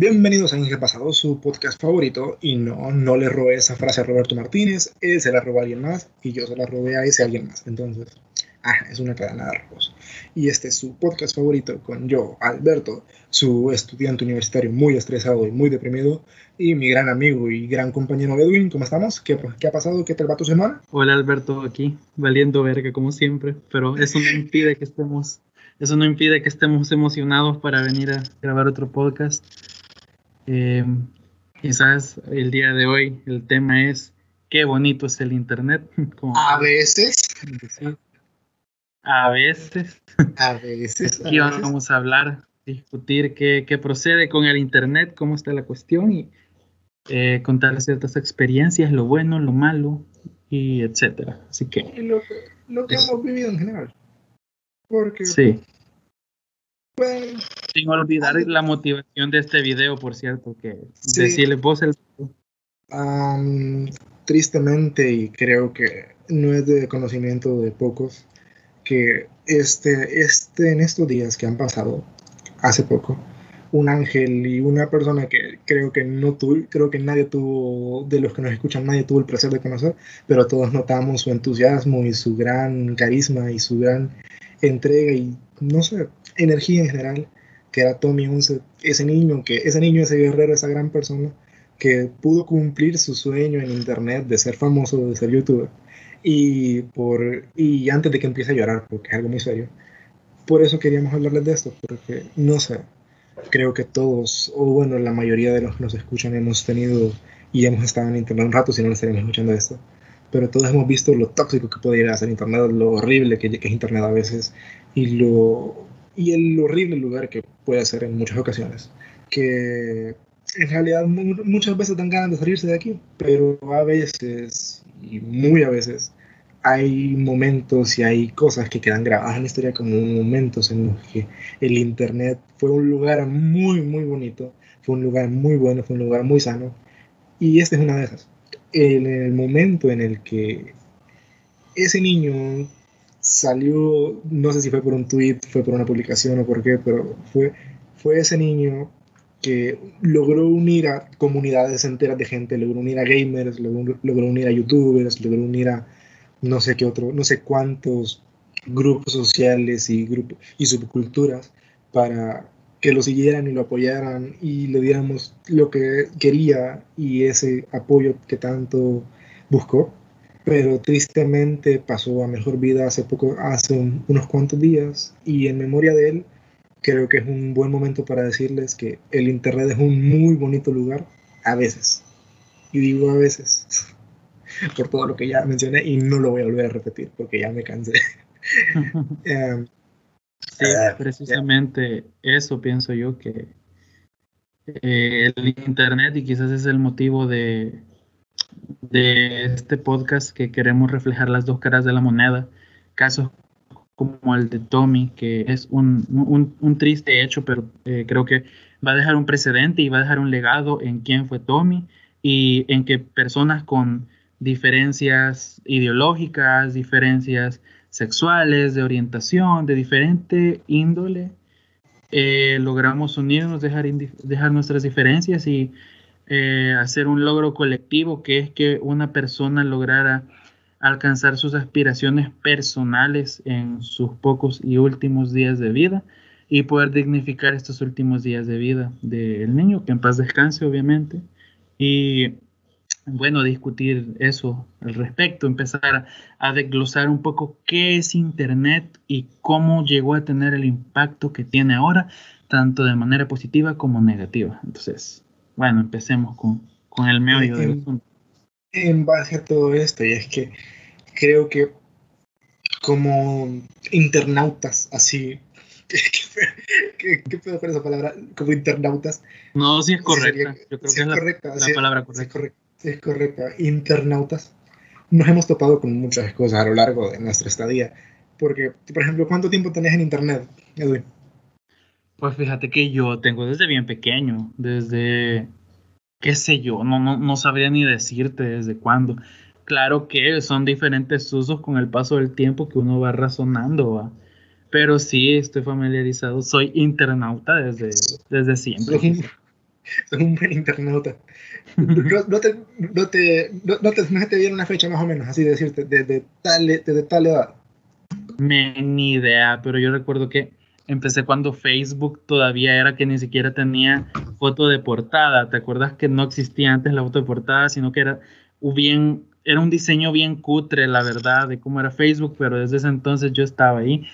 Bienvenidos a Inge Pasado, su podcast favorito. Y no, no le robé esa frase a Roberto Martínez, él se la robó a alguien más y yo se la robé a ese alguien más. Entonces, ah, es una cadena de robos. Y este es su podcast favorito con yo, Alberto, su estudiante universitario muy estresado y muy deprimido, y mi gran amigo y gran compañero Edwin. ¿Cómo estamos? ¿Qué, qué ha pasado? ¿Qué tal va tu semana? Hola Alberto, aquí, valiendo verga como siempre, pero eso no impide que estemos, eso no impide que estemos emocionados para venir a grabar otro podcast. Eh, quizás el día de hoy el tema es qué bonito es el Internet. a veces. A veces. A veces. Aquí vamos a hablar, discutir qué, qué, procede con el Internet, cómo está la cuestión y eh, contar ciertas experiencias, lo bueno, lo malo y etcétera. Así que. lo que, lo que hemos vivido en general. Porque. Sí. Sin olvidar la motivación de este video, por cierto, que decirle vos el... tristemente, y creo que no es de conocimiento de pocos, que este, este, en estos días que han pasado, hace poco, un ángel y una persona que creo que no tuve, creo que nadie tuvo, de los que nos escuchan, nadie tuvo el placer de conocer, pero todos notamos su entusiasmo y su gran carisma y su gran entrega y no sé, energía en general, que era Tommy 11, ese niño, que ese niño, ese guerrero, esa gran persona que pudo cumplir su sueño en internet de ser famoso, de ser youtuber. Y, por, y antes de que empiece a llorar, porque es algo muy serio, por eso queríamos hablarles de esto, porque no sé, creo que todos, o bueno, la mayoría de los que nos escuchan hemos tenido y hemos estado en internet un rato, si no estaríamos escuchando esto, pero todos hemos visto lo tóxico que puede llegar a ser internet, lo horrible que, que es internet a veces y lo y el horrible lugar que puede ser en muchas ocasiones. Que en realidad muchas veces dan ganas de salirse de aquí, pero a veces, y muy a veces, hay momentos y hay cosas que quedan grabadas en la historia como momentos en los que el Internet fue un lugar muy, muy bonito, fue un lugar muy bueno, fue un lugar muy sano, y este es una de esas. En el momento en el que ese niño salió, no sé si fue por un tweet, fue por una publicación o por qué, pero fue, fue ese niño que logró unir a comunidades enteras de gente, logró unir a gamers, logró, unir a youtubers, logró unir a no sé qué otro, no sé cuántos grupos sociales y grupos y subculturas para que lo siguieran y lo apoyaran y le diéramos lo que quería y ese apoyo que tanto buscó pero tristemente pasó a mejor vida hace poco, hace unos cuantos días, y en memoria de él, creo que es un buen momento para decirles que el Internet es un muy bonito lugar a veces. Y digo a veces, por todo lo que ya mencioné, y no lo voy a volver a repetir porque ya me cansé. Em, sí, ah, precisamente eso pienso yo que eh, el Internet y quizás es el motivo de de este podcast que queremos reflejar las dos caras de la moneda. Casos como el de Tommy, que es un, un, triste hecho, pero eh, creo que va a dejar un precedente y va a dejar un legado en quién fue Tommy y en que personas con diferencias ideológicas, diferencias sexuales, de orientación, de diferente índole, eh, logramos unirnos, dejar, dejar nuestras diferencias y eh, hacer un logro colectivo, que es que una persona lograra alcanzar sus aspiraciones personales en sus pocos y últimos días de vida y poder dignificar estos últimos días de vida del niño, que en paz descanse obviamente, y bueno, discutir eso al respecto, empezar a desglosar un poco qué es Internet y cómo llegó a tener el impacto que tiene ahora, tanto de manera positiva como negativa. Entonces, bueno, empecemos con, el meollo del asunto. En base a todo esto, y es que creo que como internautas, así, ¿qué, qué, puedo esa palabra? Como internautas. No, sí es correcta. Yo creo que es, correcta, la, palabra correcta. es correcta. Internautas. Nos hemos topado con muchas cosas a lo largo de nuestra estadía. Porque, por ejemplo, ¿cuánto tiempo tenés en internet, Edwin? Pues fíjate que yo tengo desde bien pequeño, desde, qué sé yo, no, no, no sabría ni decirte desde cuándo. Claro que son diferentes usos con el paso del tiempo que uno va razonando, pero sí estoy familiarizado, soy internauta desde, desde siempre. Sos un buen internauta. No, te, no, te, no, te, dieron una fecha más o menos, así de decirte, de, tal, de, tal edad. ni idea, pero yo recuerdo que empecé cuando Facebook todavía era que ni siquiera tenía foto de portada. ¿Te acuerdas que no existía antes la foto de portada, sino que era bien, era un diseño bien cutre, la verdad, de cómo era Facebook, pero desde ese entonces yo estaba ahí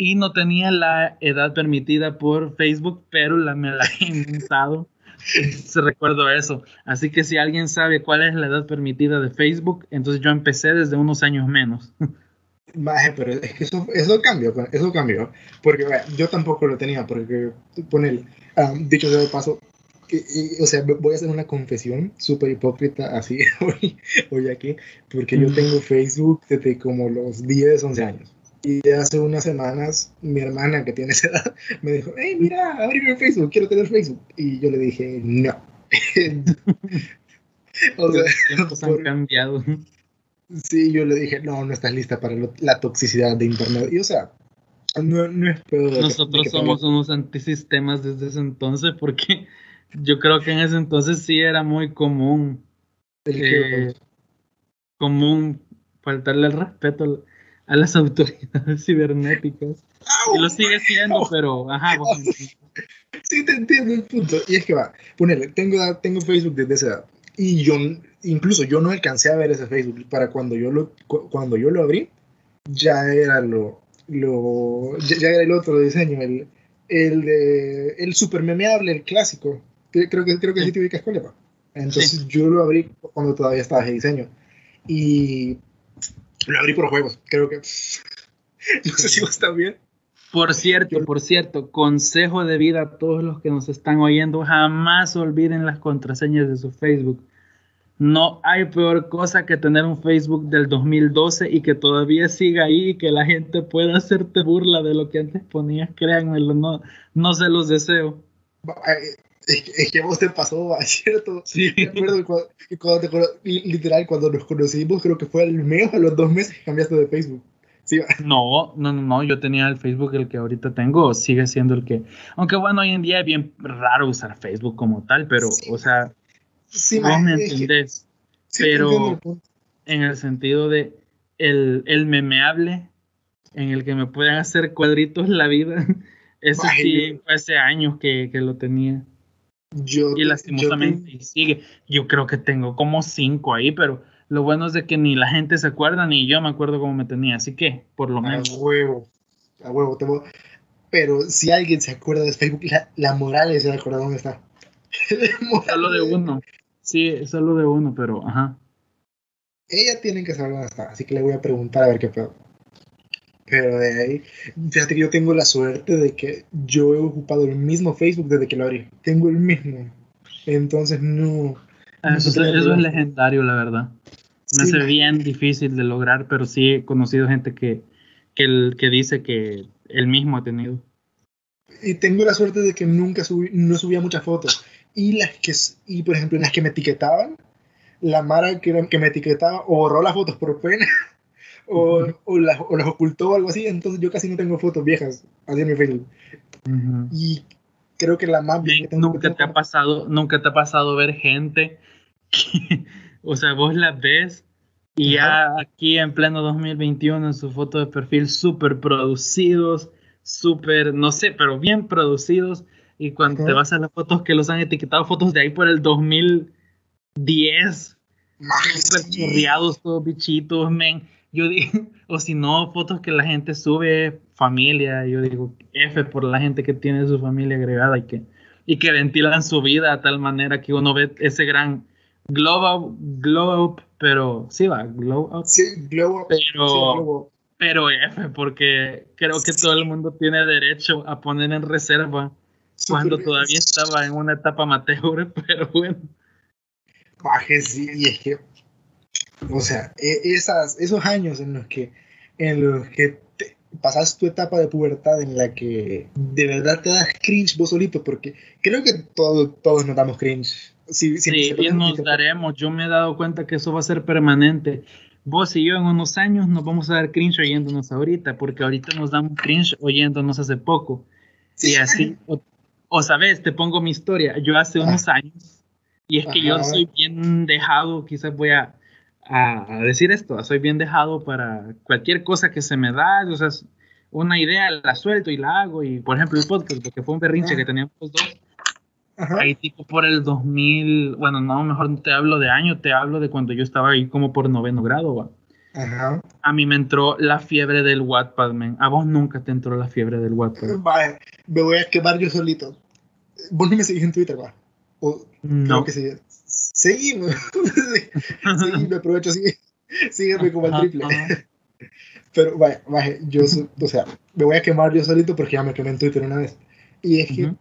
y no tenía la edad permitida por Facebook, pero la, me la he inventado. Se recuerdo eso. Así que si alguien sabe cuál es la edad permitida de Facebook, entonces yo empecé desde unos años menos. pero es que eso, eso cambió, pues, eso cambió. Porque yo tampoco lo tenía, porque poner, um, dicho sea de paso, o sea, voy a hacer una confesión súper hipócrita así hoy, hoy aquí, porque yo tengo Facebook desde como los 10, 11 años. Y hace unas semanas, mi hermana, que tiene esa edad, me dijo, hey, mira, abrime Facebook, quiero tener Facebook. Y yo le dije, no. o sea, los tiempos han cambiado. Sí, yo le dije, no, no estás lista para la toxicidad de Internet. Y o sea, no, no es peor. Nosotros somos unos antisistemas desde ese entonces porque yo creo que en ese entonces sí era muy común. Eh, común faltarle el respeto a las autoridades cibernéticas. Y lo sigue siendo, pero ajá. Sí, te entiendo el punto. Y es que va, ponele, tengo, tengo Facebook desde esa edad. Y yo, incluso yo no alcancé a ver ese Facebook. Para cuando yo lo, cuando yo lo abrí, ya era lo, lo ya, era el otro diseño, el, el, de, el super memeable, el clásico. Creo que, creo que sí, te ubicas con Entonces yo lo abrí cuando todavía estaba ese diseño. Y lo abrí por juegos, creo que. no sé si vos también. Por cierto, por cierto, consejo de vida a todos los que nos están oyendo, jamás olviden las contraseñas de su Facebook. No hay peor cosa que tener un Facebook del 2012 y que todavía siga ahí y que la gente pueda hacerte burla de lo que antes ponías, créanmelo, no, no se los deseo. Es que, vos te pasó, ¿cierto? Sí. Me acuerdo cuando, te, literal, cuando nos conocimos, creo que fue el mes a los dos meses que cambiaste de Facebook. Sí. No, no, no, no, yo tenía el Facebook, el que ahorita tengo, sigue siendo el que. Aunque bueno, hoy en día es bien raro usar Facebook como tal, pero, o sea, sí, vos me entendés. pero en el sentido de el, el memeable, en el que me pueden hacer cuadritos la vida, ese sí fue hace años que, que lo tenía. Yo, y lastimosamente sigue. Yo creo que tengo como cinco ahí, pero lo bueno es de que ni la gente se acuerda, ni yo me acuerdo cómo me tenía. Así que, por lo menos. A huevo, a huevo. Tengo... Pero si alguien se acuerda de Facebook, la, moral es de acordar dónde está. solo de uno. Sí, solo de uno, pero ajá. Ella tiene que saber dónde está, así que le voy a preguntar a ver qué pedo. Pero de ahí, fíjate que yo tengo la suerte de que yo he ocupado el mismo Facebook desde que lo abrí. Tengo el mismo. Entonces no. Ah, eso, es legendario, la verdad. Me hace bien difícil de lograr, pero sí he conocido gente que, que, el, que dice que el mismo ha tenido. Y tengo la suerte de que nunca subí, no subía muchas fotos. Y las que, y por ejemplo, en las que me etiquetaban, la Mara que, que me etiquetaba o borró las fotos por pena o, o, las, o, las, ocultó o algo así, entonces yo casi no tengo fotos viejas así en mi Facebook. Y creo que la más bien nunca te ha pasado nunca te ha pasado ver gente que, o sea vos la ves y ya aquí en pleno 2021 en su foto de perfil súper producidos súper no sé pero bien producidos y cuando te vas a las fotos que los han etiquetado fotos de ahí por el 2010 súper chorreados todos bichitos men. Yo digo, o si no, fotos que la gente sube, familia, yo digo, F por la gente que tiene su familia agregada y que, y que ventilan su vida de tal manera que uno ve ese gran glow up, glow up pero sí va, glow up. Sí, glow up. Pero, pero F, porque creo que todo el mundo tiene derecho a poner en reserva cuando todavía estaba en una etapa amateur, pero bueno. Baje, sí, y es que o sea, e, esas, esos años en los que, en los que pasas tu etapa de pubertad en la que de verdad te das cringe vos solito, porque creo que todo, todos nos damos cringe. sí, nos daremos. Yo me he dado cuenta que eso va a ser permanente. Vos y yo en unos años nos vamos a dar cringe oyéndonos ahorita, porque ahorita nos damos cringe oyéndonos hace poco. y así, O sabes, te pongo mi historia. Yo hace ah. unos años, y es que yo soy bien dejado, quizás voy a, a, decir esto, soy bien dejado para cualquier cosa que se me da, o sea, una idea la suelto y la hago, y por ejemplo el podcast, porque fue un berrinche que teníamos dos, ahí tipo por el 2000, bueno, no, mejor no te hablo de año, te hablo de cuando yo estaba ahí como por noveno grado, ¿va? Ajá. A mí me entró la fiebre del Wattpad, man. A vos nunca te entró la fiebre del Wattpad. Vale, me voy a quemar yo solito. Vos no me seguís en Twitter, va. O, no. que sí. Seguime. me aprovecho, sigue. Sígueme como el triple. Pero, vaya, vaya, yo, o sea, me voy a quemar yo solito porque ya me quemé en Twitter una vez. Y es que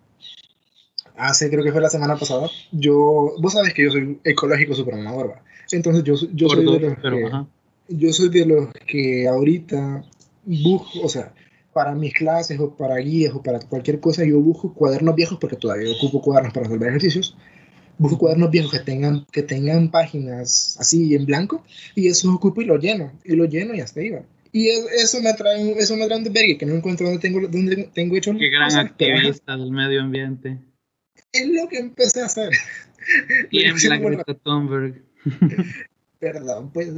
hace, creo que fue la semana pasada, yo, vos sabes que yo soy ecológico supermamador, ¿va? Entonces yo, yo soy de los que, yo soy de los que ahorita busco, o sea, para mis clases o para guías o para cualquier cosa, yo busco cuadernos viejos porque todavía ocupo cuadernos para resolver ejercicios. Busco cuadernos viejos que tengan, que tengan páginas así en blanco y eso ocupo y lo lleno. Y lo lleno y hasta iba. Y eso me trae, eso me trae un desvergue que no encuentro donde tengo, donde tengo hecho. Qué gran activista del medio ambiente. Es lo que empecé a hacer. la Greta Thunberg. Perdón, pues.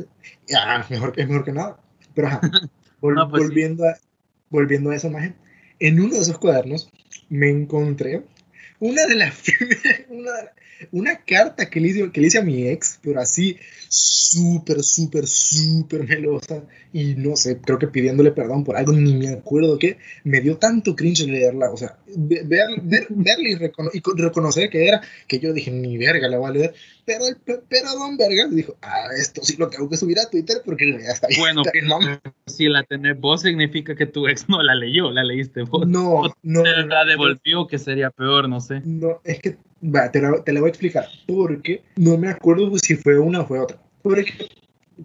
Ya, mejor, es mejor que nada. Pero ajá, pues volviendo, a, volviendo a esa imagen, en uno de esos cuadernos me encontré una de las una, una carta que le, hice, que le hice a mi ex, pero así súper, súper, súper melosa. Y no sé, creo que pidiéndole perdón por algo, ni me acuerdo qué. Me dio tanto cringe leerla. O sea, ver, ver, verla y, reconocer que era, que yo dije, ni verga la voy a leer. Pero, pero Don Verga dijo, ah, esto sí lo tengo que subir a Twitter porque ya está. Bueno, que no. si la tenés vos significa que tu ex no la leyó, la leíste vos. No, no. la devolvió, que sería peor, no sé. No, es que Va, te, la, te voy a explicar. Porque no me acuerdo si fue una o fue otra. Porque,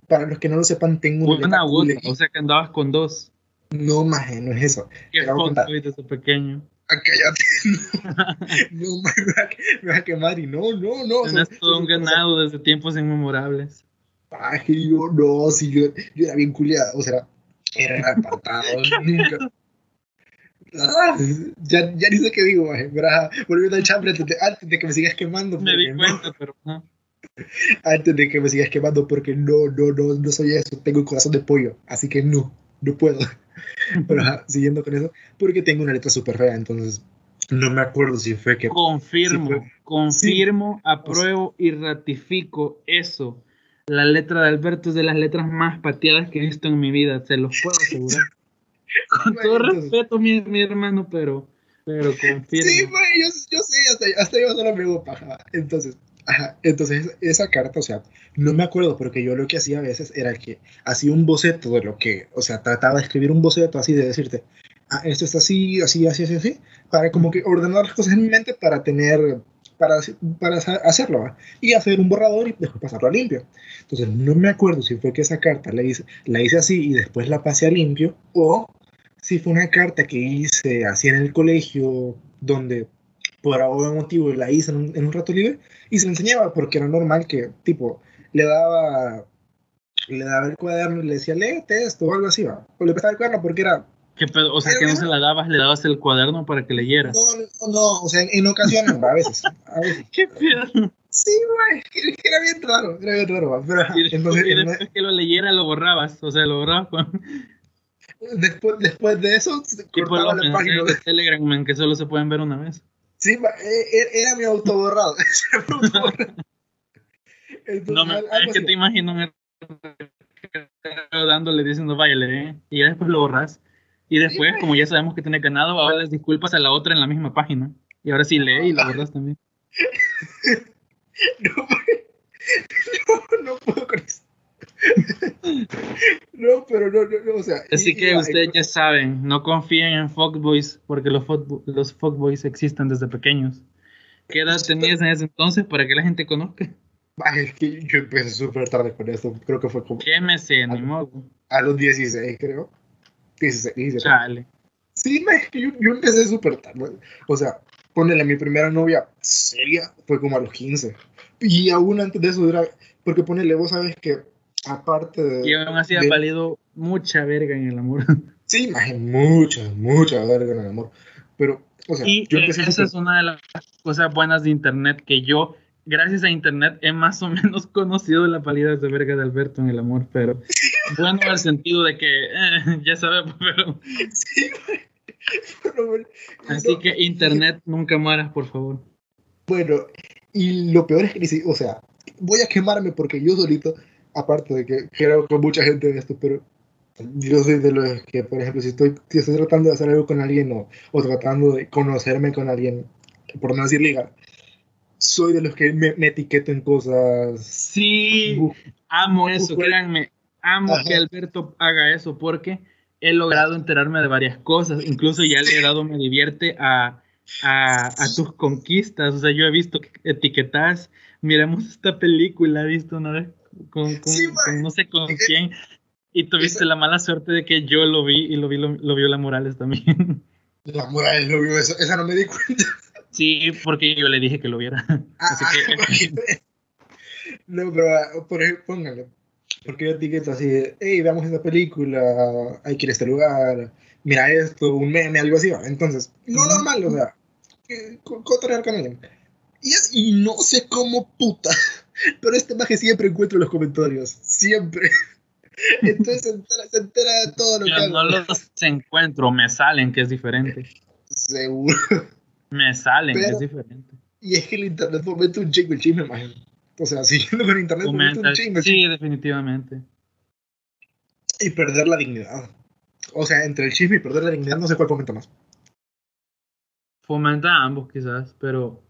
para los que no lo sepan, tengo una. Una o sea que andabas con dos. No, maje, no es eso. ¿Qué ese pequeño? Ah, cállate. No, no me, va a quemar y no, no, no. Tienes todo un ganado desde tiempos inmemorables. Ay, yo no, si yo, yo era bien culiado, o sea, era apartado, nunca. Ah, ya, ya ni sé qué digo, maje, volviendo al chambre antes de, que me sigas quemando. Me di cuenta, pero no. Antes de que me sigas quemando, porque no, no, no, no soy eso, tengo un corazón de pollo, así que no, no puedo. Pero siguiendo con eso, porque tengo una letra súper fea, entonces no me acuerdo si fue que... Confirmo, confirmo, apruebo y ratifico eso. La letra de Alberto es de las letras más pateadas que he visto en mi vida, se los puedo asegurar. Con todo respeto, mi, mi, hermano, pero, pero confirmo. Sí, güey, yo, yo sé, hasta, hasta yo solo me hago paja. Entonces, ajá, entonces esa carta, o sea, no me acuerdo, porque yo lo que hacía a veces era que hacía un boceto de lo que, o sea, trataba de escribir un boceto así, de decirte, ah, esto está así, así, así, así, así, para como que ordenar las cosas en mi mente para tener para, para hacerlo y hacer un borrador y después pasarlo a limpio. Entonces no me acuerdo si fue que esa carta la hice, la hice así y después la pasé a limpio o si fue una carta que hice así en el colegio donde por algún motivo la hice en un, en un rato libre y se la enseñaba porque era normal que tipo le daba le daba el cuaderno y le decía léete esto o algo así va o le prestaba el cuaderno porque era ¿Qué pedo? O sea, que no se la dabas, le dabas el cuaderno para que leyera. No, no, o sea, en, ocasiones, a veces. A veces. ¿Qué pedo? Sí, güey, era bien raro, era bien raro, pero y, entonces, y después que lo leyera lo borrabas, o sea, lo borrabas Después, después de eso, cortaba la página de Telegram, man, que solo se pueden ver una vez. Sí, e, e, era mi autoborrado. no, me, es que te imagino dándole diciendo, vaya, ¿eh? y después lo borras. Y después, como ya sabemos que tiene ganado, ahora les disculpas a la otra en la misma página. Y ahora sí lee y la borras también. no, no, no puedo con eso. no, pero no, no, o sea. Así que ustedes ya saben, no confíen en fuckboys porque los, los fuckboys existen desde pequeños. ¿Qué edad tenías en ese entonces para que la gente conozca? es que yo empecé súper tarde con esto. Creo que fue como. ¿Qué me sé, ni A los 16, creo. 16, Chale. Sí, es que yo, yo empecé súper tarde. O sea, ponele, mi primera novia seria fue como a los 15. Y aún antes de eso era. Porque ponele, vos sabes que aparte de. Y aún así ha valido mucha verga en el amor. Sí, mucha, mucha verga en el amor. Pero O sea, y esa es una de las cosas buenas de Internet que yo, gracias a Internet, he más o menos conocido la pálida de verga de Alberto en el amor, pero bueno en el sentido de que eh, ya sabemos, pero... Sí, Así que Internet nunca mueras, por favor. Bueno, y lo peor es que, o sea, voy a quemarme porque yo solito, aparte de que creo con mucha gente de esto, pero yo soy de los que, por ejemplo, si estoy, si estoy tratando de hacer algo con alguien o, o tratando de conocerme con alguien, por no decir liga, soy de los que me, etiqueto en cosas. Sí, amo eso, créanme, amo que Alberto haga eso porque he logrado enterarme de varias cosas, incluso ya le he dado me divierte a, a, a tus conquistas, o sea, yo he visto etiquetas, miramos esta película, he visto una vez con, con no sé con quién, y tuviste la mala suerte de que yo lo vi y lo, vi, lo, vio la Morales también. La Morales lo vio, eso, esa no me di cuenta. Sí, porque yo le dije que lo viera. Ah, Así que... no, pero ah, por ejemplo, póngale. Porque yo etiqueto así hey, veamos esta película, hay que ir a este lugar, mira esto, un meme, algo así. Entonces, no normal, o sea, contraer con alguien. Y, y no sé cómo puta, pero este maje siempre encuentro en los comentarios, siempre. Entonces se entera, de todo lo Yo que no los encuentro, me salen, que es diferente. Seguro. Me salen, que es diferente. Y es que el internet fomenta un chingo el chisme, imagino. O sea, siguiendo con internet fomenta, un chingo. Sí, definitivamente. Y perder la dignidad. O sea, entre el chisme y perder la dignidad, no sé cuál fomenta más. Fomenta ambos, quizás, pero.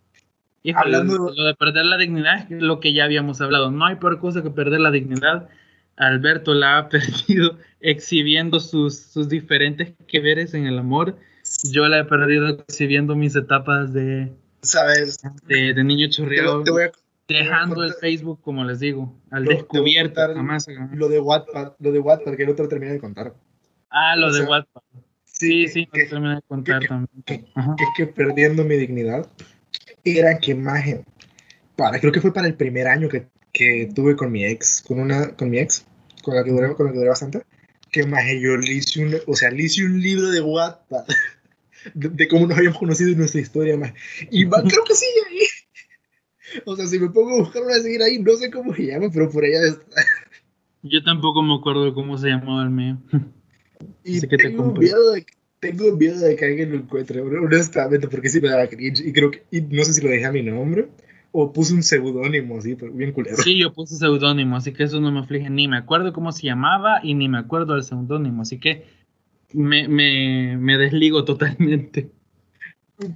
Hablando... Lo de perder la dignidad es lo que ya habíamos hablado. No hay peor cosa que perder la dignidad Alberto la ha perdido exhibiendo sus, sus diferentes que veres en el amor. Yo la he perdido exhibiendo mis etapas de, ¿sabes? De, niño chorreado. dejando el Facebook, como les digo, al descubierto. Jamás lo de Wattpad, lo de Wattpad, que no te lo terminé de contar. Ah, lo de Wattpad. Sí, sí, no terminé de contar también. es que perdiendo mi dignidad era que imagen. Para, creo que fue para el primer año que que tuve con mi ex, con una, con mi ex, con la que duré, con la que duré bastante, que más yo le hice un, o sea, le hice un libro de Wattpad de, cómo nos habíamos conocido en nuestra historia más. Y va, creo que sí ahí. O sea, si me pongo a buscarlo a seguir ahí, no sé cómo se llama, pero por allá está. Yo tampoco me acuerdo cómo se llamaba el mío. Y tengo, miedo de, tengo miedo de que alguien lo encuentre, honestamente, porque sí me daba cringe. Y creo que, y no sé si lo dejé a mi nombre, o puse un seudónimo, así, bien culero. Sí, yo puse seudónimo, así que eso no me aflige. Ni me acuerdo cómo se llamaba y ni me acuerdo del seudónimo, así que me, me, me, desligo totalmente.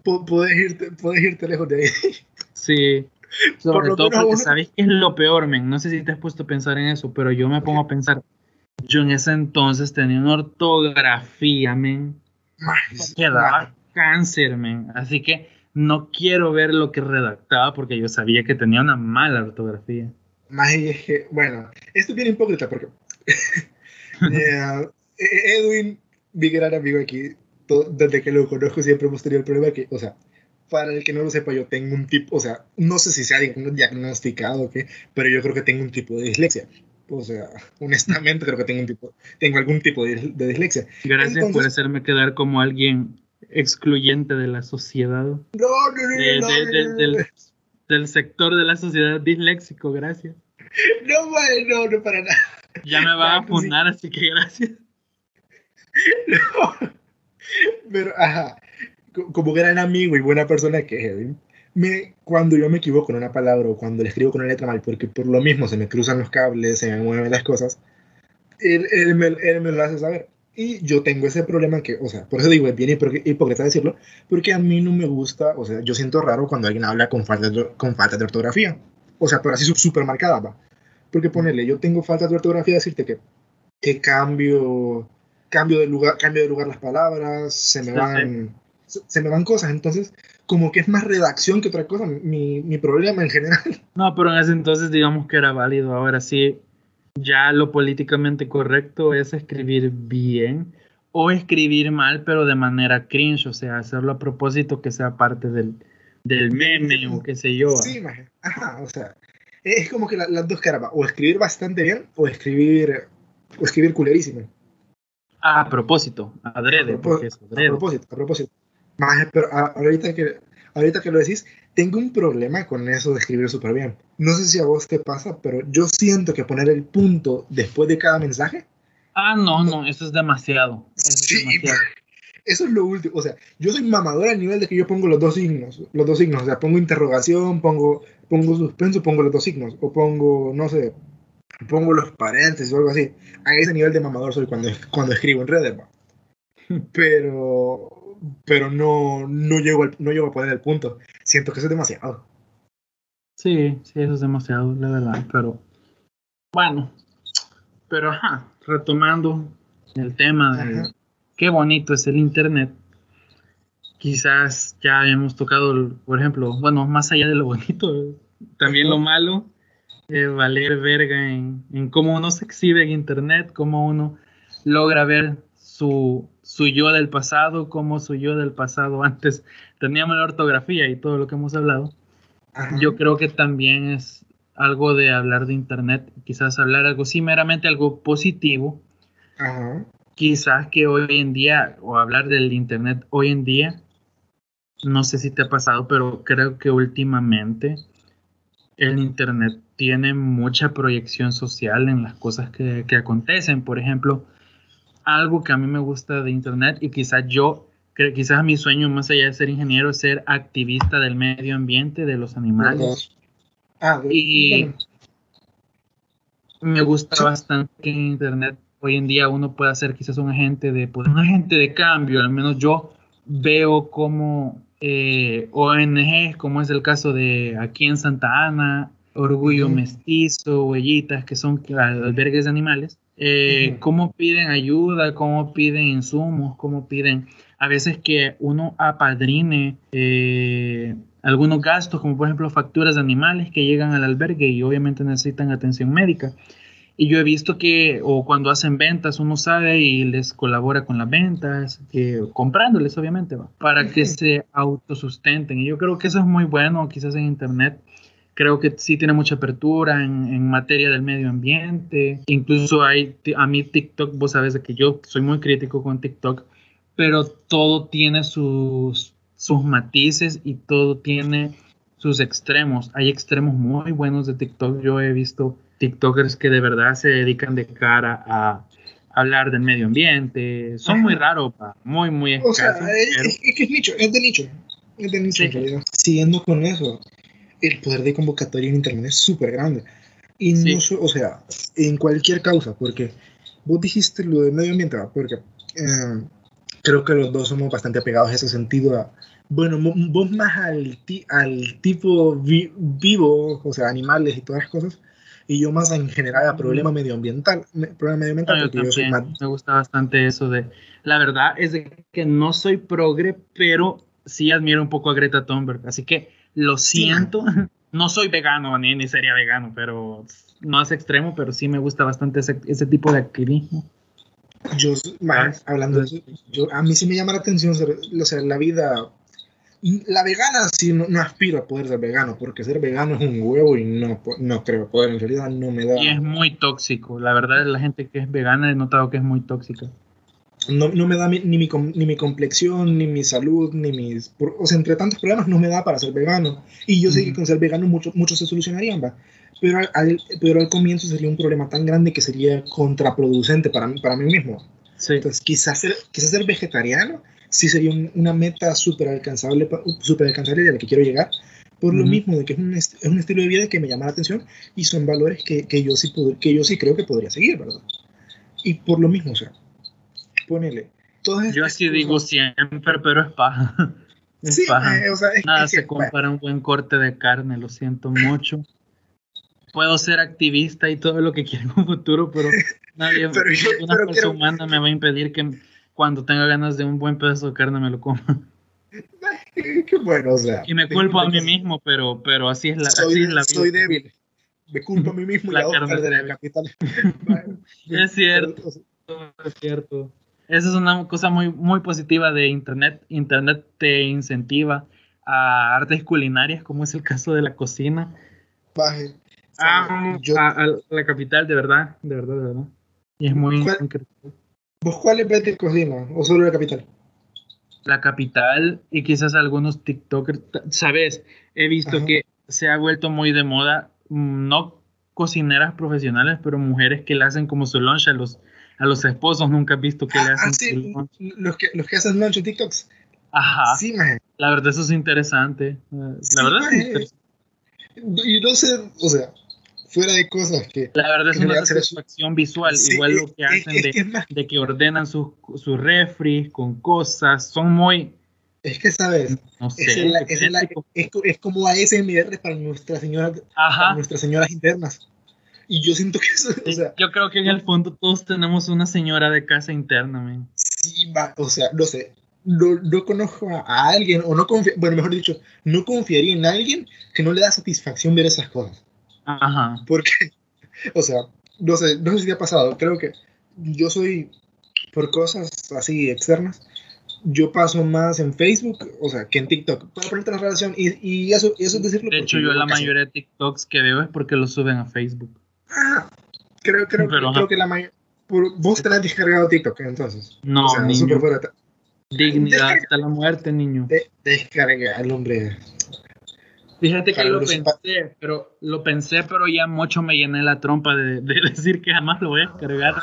Puedes irte, puedes irte lejos de ahí. Sí. Sobre todo porque sabéis que es lo peor, men. No sé si te has puesto a pensar en eso, pero yo me pongo a pensar. Yo en ese entonces tenía una ortografía, men. Que daba cáncer, men. Así que no quiero ver lo que redactaba porque yo sabía que tenía una mala ortografía. Más es que, bueno, esto es bien hipócrita porque eh, Edwin, mi gran amigo aquí, desde que lo conozco siempre hemos tenido el problema que, o sea, para el que no lo sepa, yo tengo un tipo, o sea, no sé si sea diagnosticado o qué, pero yo creo que tengo un tipo de dislexia. O sea, honestamente creo que tengo un tipo, tengo algún tipo de, dislexia. Gracias por hacerme quedar como alguien excluyente de la sociedad. No, no, no, del, sector de la sociedad disléxico, gracias. No, no, no, para nada. Ya me va a fundar, así que gracias. No. Pero, ajá, como gran amigo y buena persona que es, me, cuando yo me equivoco en una palabra o cuando le escribo con una letra mal, porque por lo mismo se me cruzan los cables, se me mueven las cosas, él, él, me, él me lo hace saber. Y yo tengo ese problema que, o sea, por eso digo, es bien hipócrita decirlo, porque a mí no me gusta, o sea, yo siento raro cuando alguien habla con falta de, con falta de ortografía. O sea, pero así súper marcada, va. Porque ponerle, yo tengo falta de ortografía, decirte que, que cambio, cambio, de lugar, cambio de lugar las palabras, se me van, se, me van cosas. Entonces, como que es más redacción que otra cosa, mi, mi problema en general. No, pero en ese entonces digamos que era válido. Ahora sí, ya lo políticamente correcto es escribir bien o escribir mal, pero de manera cringe, o sea, hacerlo a propósito que sea parte del, del meme o qué sé yo. Sí, ajá, o sea, es como que las dos caras, o escribir bastante bien o escribir, o escribir culerísimo. A propósito, adrede, a, propósito, a propósito, a propósito. Más, pero ahorita que, ahorita que lo decís, tengo un problema con eso de escribir súper bien. No sé si a vos te pasa, pero yo siento que poner el punto después de cada mensaje. Ah, no, no, eso es demasiado. Eso sí, es demasiado. Eso es lo último. O sea, yo soy mamador al nivel de que yo pongo los dos signos. Los dos signos. O sea, pongo interrogación, pongo, pongo suspenso, pongo los dos signos. O pongo, no sé, pongo los paréntesis o algo así. A ese nivel de mamador soy cuando, cuando escribo en redes. Pero pero no, no, llego no llego a poner el punto. Siento que eso es demasiado. Sí, sí, eso es demasiado, la verdad, pero bueno, pero ajá, retomando el tema de qué bonito es el Internet, quizás ya hemos tocado, por ejemplo, bueno, más allá de lo bonito, también lo malo, eh, valer verga en, en cómo uno se exhibe en Internet, cómo uno logra ver su, su yo del pasado, como su yo del pasado antes teníamos la ortografía y todo lo que hemos hablado. Yo creo que también es algo de hablar de Internet, quizás hablar algo, sí, meramente algo positivo. Quizás que hoy en día, o hablar del Internet hoy en día, no sé si te ha pasado, pero creo que últimamente el Internet tiene mucha proyección social en las cosas que, que acontecen. Por ejemplo, algo que a mí me gusta de Internet y quizás yo, quizás mi sueño más allá de ser ingeniero es ser activista del medio ambiente, de los animales. Ah, y me gusta bastante que en Internet hoy en día uno puede ser quizás un agente de, pues, un agente de cambio, al menos yo veo como eh, ONG, como es el caso de aquí en Santa Ana, Orgullo Mestizo, Huellitas, que son albergues de animales, eh, cómo piden ayuda, cómo piden insumos, cómo piden a veces que uno apadrine eh, algunos gastos, como por ejemplo facturas de animales que llegan al albergue y obviamente necesitan atención médica. Y yo he visto que, o cuando hacen ventas, uno sabe y les colabora con las ventas, comprándoles obviamente, para que se autosustenten. Y yo creo que eso es muy bueno, quizás en Internet creo que sí tiene mucha apertura en, materia del medio ambiente. Incluso hay, a mí TikTok, vos sabes de que yo soy muy crítico con TikTok, pero todo tiene sus, sus matices y todo tiene sus extremos. Hay extremos muy buenos de TikTok. Yo he visto TikTokers que de verdad se dedican de cara a hablar del medio ambiente. Son muy raros, muy, muy escasos. O sea, es, que es nicho, es de nicho. Es de nicho Siguiendo con eso, el poder de convocatoria en Internet es súper grande. Y no, o sea, en cualquier causa, porque vos dijiste lo de medio ambiente, porque eh, creo que los dos somos bastante apegados a ese sentido. bueno, vos más al, al tipo vivo, o sea, animales y todas las cosas, y yo más en general a problema medioambiental. Problema medioambiental porque yo soy más... Me gusta bastante eso de... La verdad es de que no soy progre, pero sí admiro un poco a Greta Thunberg. Así que lo siento. No soy vegano ni, ni sería vegano, pero no es extremo, pero sí me gusta bastante ese, ese tipo de activismo. Yo, más, hablando de eso, yo, a mí sí me llama la atención, o sea, la vida, la vegana sí no, no, aspiro a poder ser vegano, porque ser vegano es un huevo y no, no creo poder, en realidad no me da. Y es muy tóxico, la verdad la gente que es vegana he notado que es muy tóxica no, no me da ni, mi, ni mi complexión, ni mi salud, ni mis... O sea, entre tantos problemas no me da para ser vegano. Y yo sé que con ser vegano muchos mucho se solucionarían, ¿va? Pero al, pero al comienzo sería un problema tan grande que sería contraproducente para mí, para mí mismo. Entonces, quizás ser, quizás ser vegetariano sí sería una meta súper alcanzable, super alcanzable a la que quiero llegar, por lo mismo de que es un, es un, estilo de vida que me llama la atención y son valores que, que, yo, sí que yo sí creo que podría seguir, ¿verdad? Y por lo mismo, o sea, ponele. Yo así digo siempre, pero es paja. Es paja. Eh, Nada se compara un buen corte de carne, lo siento mucho. Puedo ser activista y todo lo que quiera en un futuro, pero nadie, pero, una persona humana me va a impedir que cuando tenga ganas de un buen pedazo de carne me lo coma. Qué bueno, o sea. Y me culpo a mí mismo, pero, pero así es la, soy, así es la vida. Soy débil. Me culpo a mí mismo la y a de la capital. es cierto, es cierto. Esa es una cosa muy, muy positiva de Internet. Internet te incentiva a artes culinarias, como es el caso de la cocina. Baje. Ah, a, la capital, de verdad, de verdad, de verdad. Y es muy ¿Vos cuáles ves de cocina o solo la capital? la capital y quizás algunos TikTokers, sabes, he visto que se ha vuelto muy de moda, mm, no cocineras profesionales, pero mujeres que le hacen como su lunch a los, a los esposos, nunca he visto que le Ah, hacen sí, su lunch. los que, los que hacen lunch en TikToks. Ajá, Sí, maje. la verdad eso es interesante. Eh, La Sí, verdad es interesante. Y no sé, o sea, fuera de cosas que... La verdad es En una satisfacción visual, Sí, igual es- lo que es- hacen es de, que es de que ordenan sus sus refris con cosas, son muy, Es que, ¿sabes? no sé, Es, es, el- excéntricos. es co- es como ASMR para nuestras señoras, nuestras señoras internas. Y yo siento que eso, o sea, Yo creo que en el fondo todos tenemos una señora de casa interna, man. sí va, o sea, no sé, no, no conozco a, alguien, o no confío, bueno, mejor dicho, no confiaría en alguien que no le da satisfacción ver esas cosas. Ajá. Porque, o sea, no sé, no sé si te ha pasado, creo que yo soy, por cosas así externas, yo paso más en Facebook, o sea, que en TikTok, para ponerte en relación, y, y eso, eso es decirlo. De hecho, yo la mayoría de TikToks que veo es porque los suben a Facebook. Ah, creo, creo, Pero, creo que la mayoría... Vos tenés descargado TikTok, entonces. No, o sea, niño. súper fuera Dignidad hasta la muerte, niño. de- Descarga al hombre. Fíjate que lo pensé, pero lo pensé, pero ya mucho me llené la trompa de, de decir que jamás lo voy a descargar.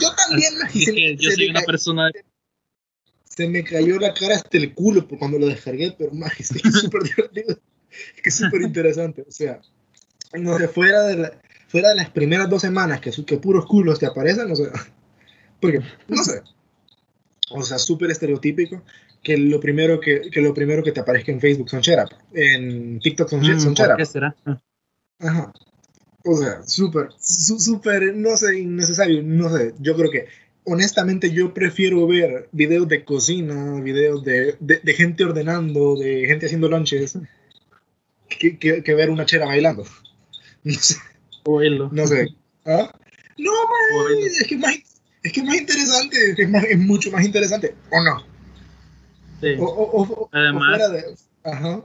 Yo también, Así se, que yo se soy una persona de... se me cayó la cara hasta el culo por cuando lo descargué, pero más es súper divertido. Es que es súper interesante. O sea, no sé, fuera de, la- fuera de las primeras dos semanas que, que puros culos te aparecen, o sea, porque, no sé, o sea, súper estereotípico que lo primero que, que lo primero que te aparezca en Facebook son cherap, en TikTok son, Mm, son ¿Por cherap. qué será? Ajá. O sea, súper, súper, no sé, innecesario, no sé. Yo creo que, honestamente, yo prefiero ver videos de cocina, videos de, de, de gente ordenando, de gente haciendo lunches, que, que, que ver una chera bailando. No sé, No sé. ¿Ah? No, man, es que es más, es que es más interesante, es, más, es mucho más interesante, ¿o no? Sí. O, o, o- o Además- fuera de... Ajá.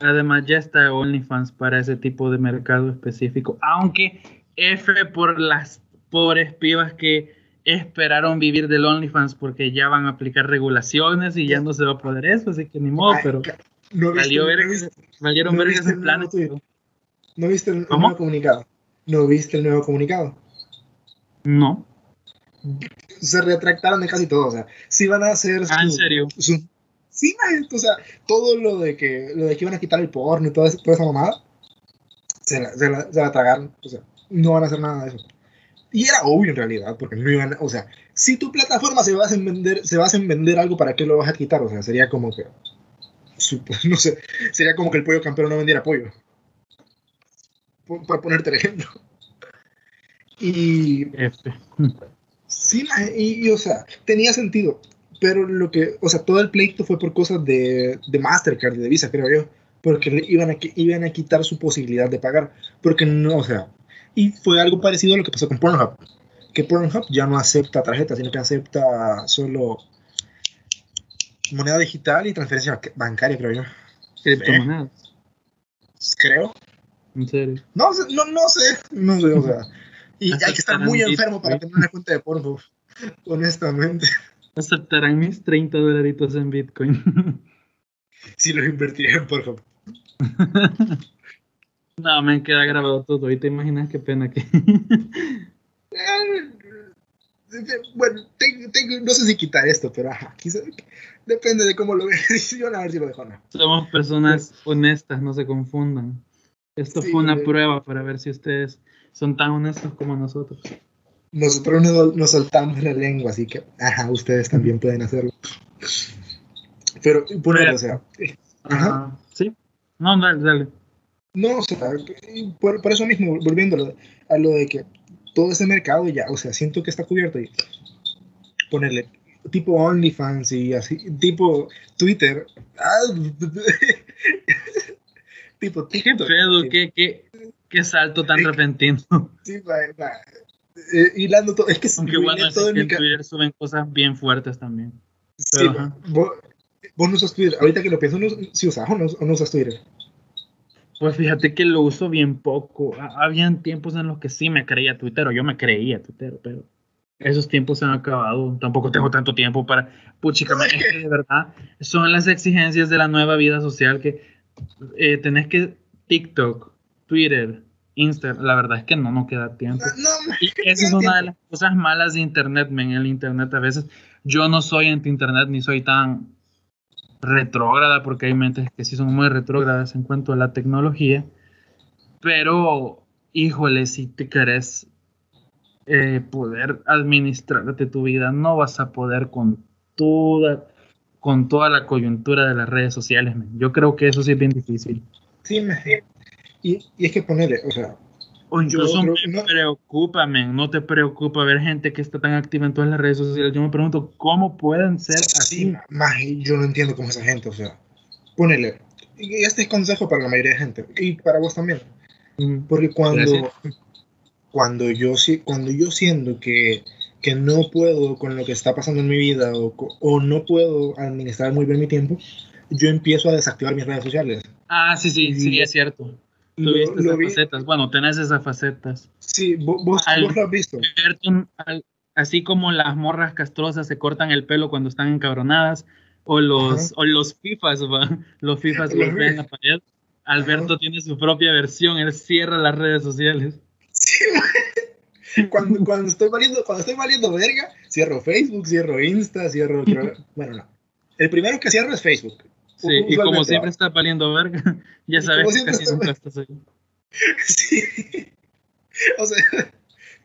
Además ya está OnlyFans para ese tipo de mercado específico. Aunque F por las pobres pibas que esperaron vivir del OnlyFans porque ya van a aplicar regulaciones y ya no se va a poder eso, así que ni modo, Ay, pero ¿no viste- valió no ver, viste- valieron no ver esos el planes. ¿No viste el, comunicado? ¿No viste el nuevo comunicado? No. Se retractaron de casi todo, o sea, sí van a hacer Ah, ¿en su- serio? su- sí, man, o sea, todo lo de que lo de que iban a quitar el porno y toda, esa- toda esa mamada, se la, se, la, se la tragaron, o sea, no van a hacer nada de eso. Y era obvio en realidad, porque no iban, o sea, si tu plataforma se basa en vender, se basa en vender algo, ¿para qué lo vas a quitar? O sea, sería como que, no sé, sería como que el pollo campero no vendiera pollo. Para ponerte el ejemplo. Y F. Sí, y, y, o sea, tenía sentido. Pero lo que, o sea, todo el pleito fue por cosas de, de Mastercard y de Visa, creo yo. Porque le iban a, iban a quitar su posibilidad de pagar. Porque no, o sea, y fue algo parecido a lo que pasó con Pornhub. Que Pornhub ya no acepta tarjeta, sino que acepta solo moneda digital y transferencia banca- bancaria, creo yo. Criptomonedas. Creo. En serio. No, sé- no, no sé, no sé, o sea. Y hay que estar muy enfermo para tener una cuenta de Pornhub, honestamente. Aceptarán mis 30 dolaritos en Bitcoin. Si los invertiría en Pornhub. no, me queda grabado todo. Y te imaginas qué pena que. Eh, Bueno, tengo- tengo- no sé si quitar esto, pero ajá, quizá- depende de cómo lo vean. Yo a ver si lo dejo no. Somos personas honestas, no se confundan. Esto Sí, fue una prueba para ver si ustedes son tan honestos como nosotros. Nosotros nos, nos soltamos la lengua, así que, ajá, ustedes también pueden hacerlo. Pero, ponele, o sea, eh, ajá. Ah, sí. No, dale, dale. No, o sea, por, por eso mismo, volviendo a lo, a lo de que todo ese mercado ya, o sea, siento que está cubierto y ponerle tipo OnlyFans y así, tipo Twitter, ah, tipo ¿Qué pedo? sí, ¿Qué, qué, qué salto tan Sí. repentino? sí, va, va. Eh, hilando todo, es que Aunque bueno, es todo que en Twitter suben cosas bien fuertes también. sí, pero, ajá. vos, vos no usas Twitter, ahorita que lo pienso, no, si usas o no, o no usas Twitter. Pues fíjate que lo uso bien poco. Ha- Habían tiempos en los que sí me creía tuitero. Yo me creía tuitero, pero esos tiempos se han acabado. Tampoco tengo tanto tiempo para. Puchica, de verdad, son las exigencias de la nueva vida social que eh, tenés que. TikTok, Twitter, Instagram, la verdad es que no nos queda tiempo. y esa es una de las cosas malas de Internet, men. El Internet a veces. Yo no soy anti-Internet ni soy tan retrógrada, porque hay mentes que sí son muy retrógradas en cuanto a la tecnología. Pero, híjole, si te querés eh, poder administrarte tu vida, no vas a poder con toda, con toda la coyuntura de las redes sociales. Yo creo que eso sí es bien difícil. Sí, me, y, y es que ponerle, o sea, o incluso me no, preocupa, no te preocupa ver gente que está tan activa en todas las redes sociales. Yo me pregunto, ¿cómo pueden ser así? Más, yo no entiendo cómo esa gente, o sea, ponele. Y este es consejo para la mayoría de gente, y para vos también. Porque cuando, cuando yo, cuando yo siento que, que no puedo con lo que está pasando en mi vida o, o no puedo administrar muy bien mi tiempo, yo empiezo a desactivar mis redes sociales. Ah, sí, sí, sí, es cierto. Tuviste esas facetas. Bueno, tenés esas facetas. Sí, vos, vos, lo has visto. así como las morras castrosas se cortan el pelo cuando están encabronadas, o los, o los FIFAs, los FIFAs los ven en la pared. Alberto tiene su propia versión, él cierra las redes sociales. Sí, cuando, cuando, estoy valiendo, cuando estoy valiendo verga, cierro Facebook, cierro Insta, cierro... bueno, no. El primero que cierro es Facebook. Sí, y como siempre está valiendo verga, ya sabes que casi nunca estás ahí. Sí. O sea,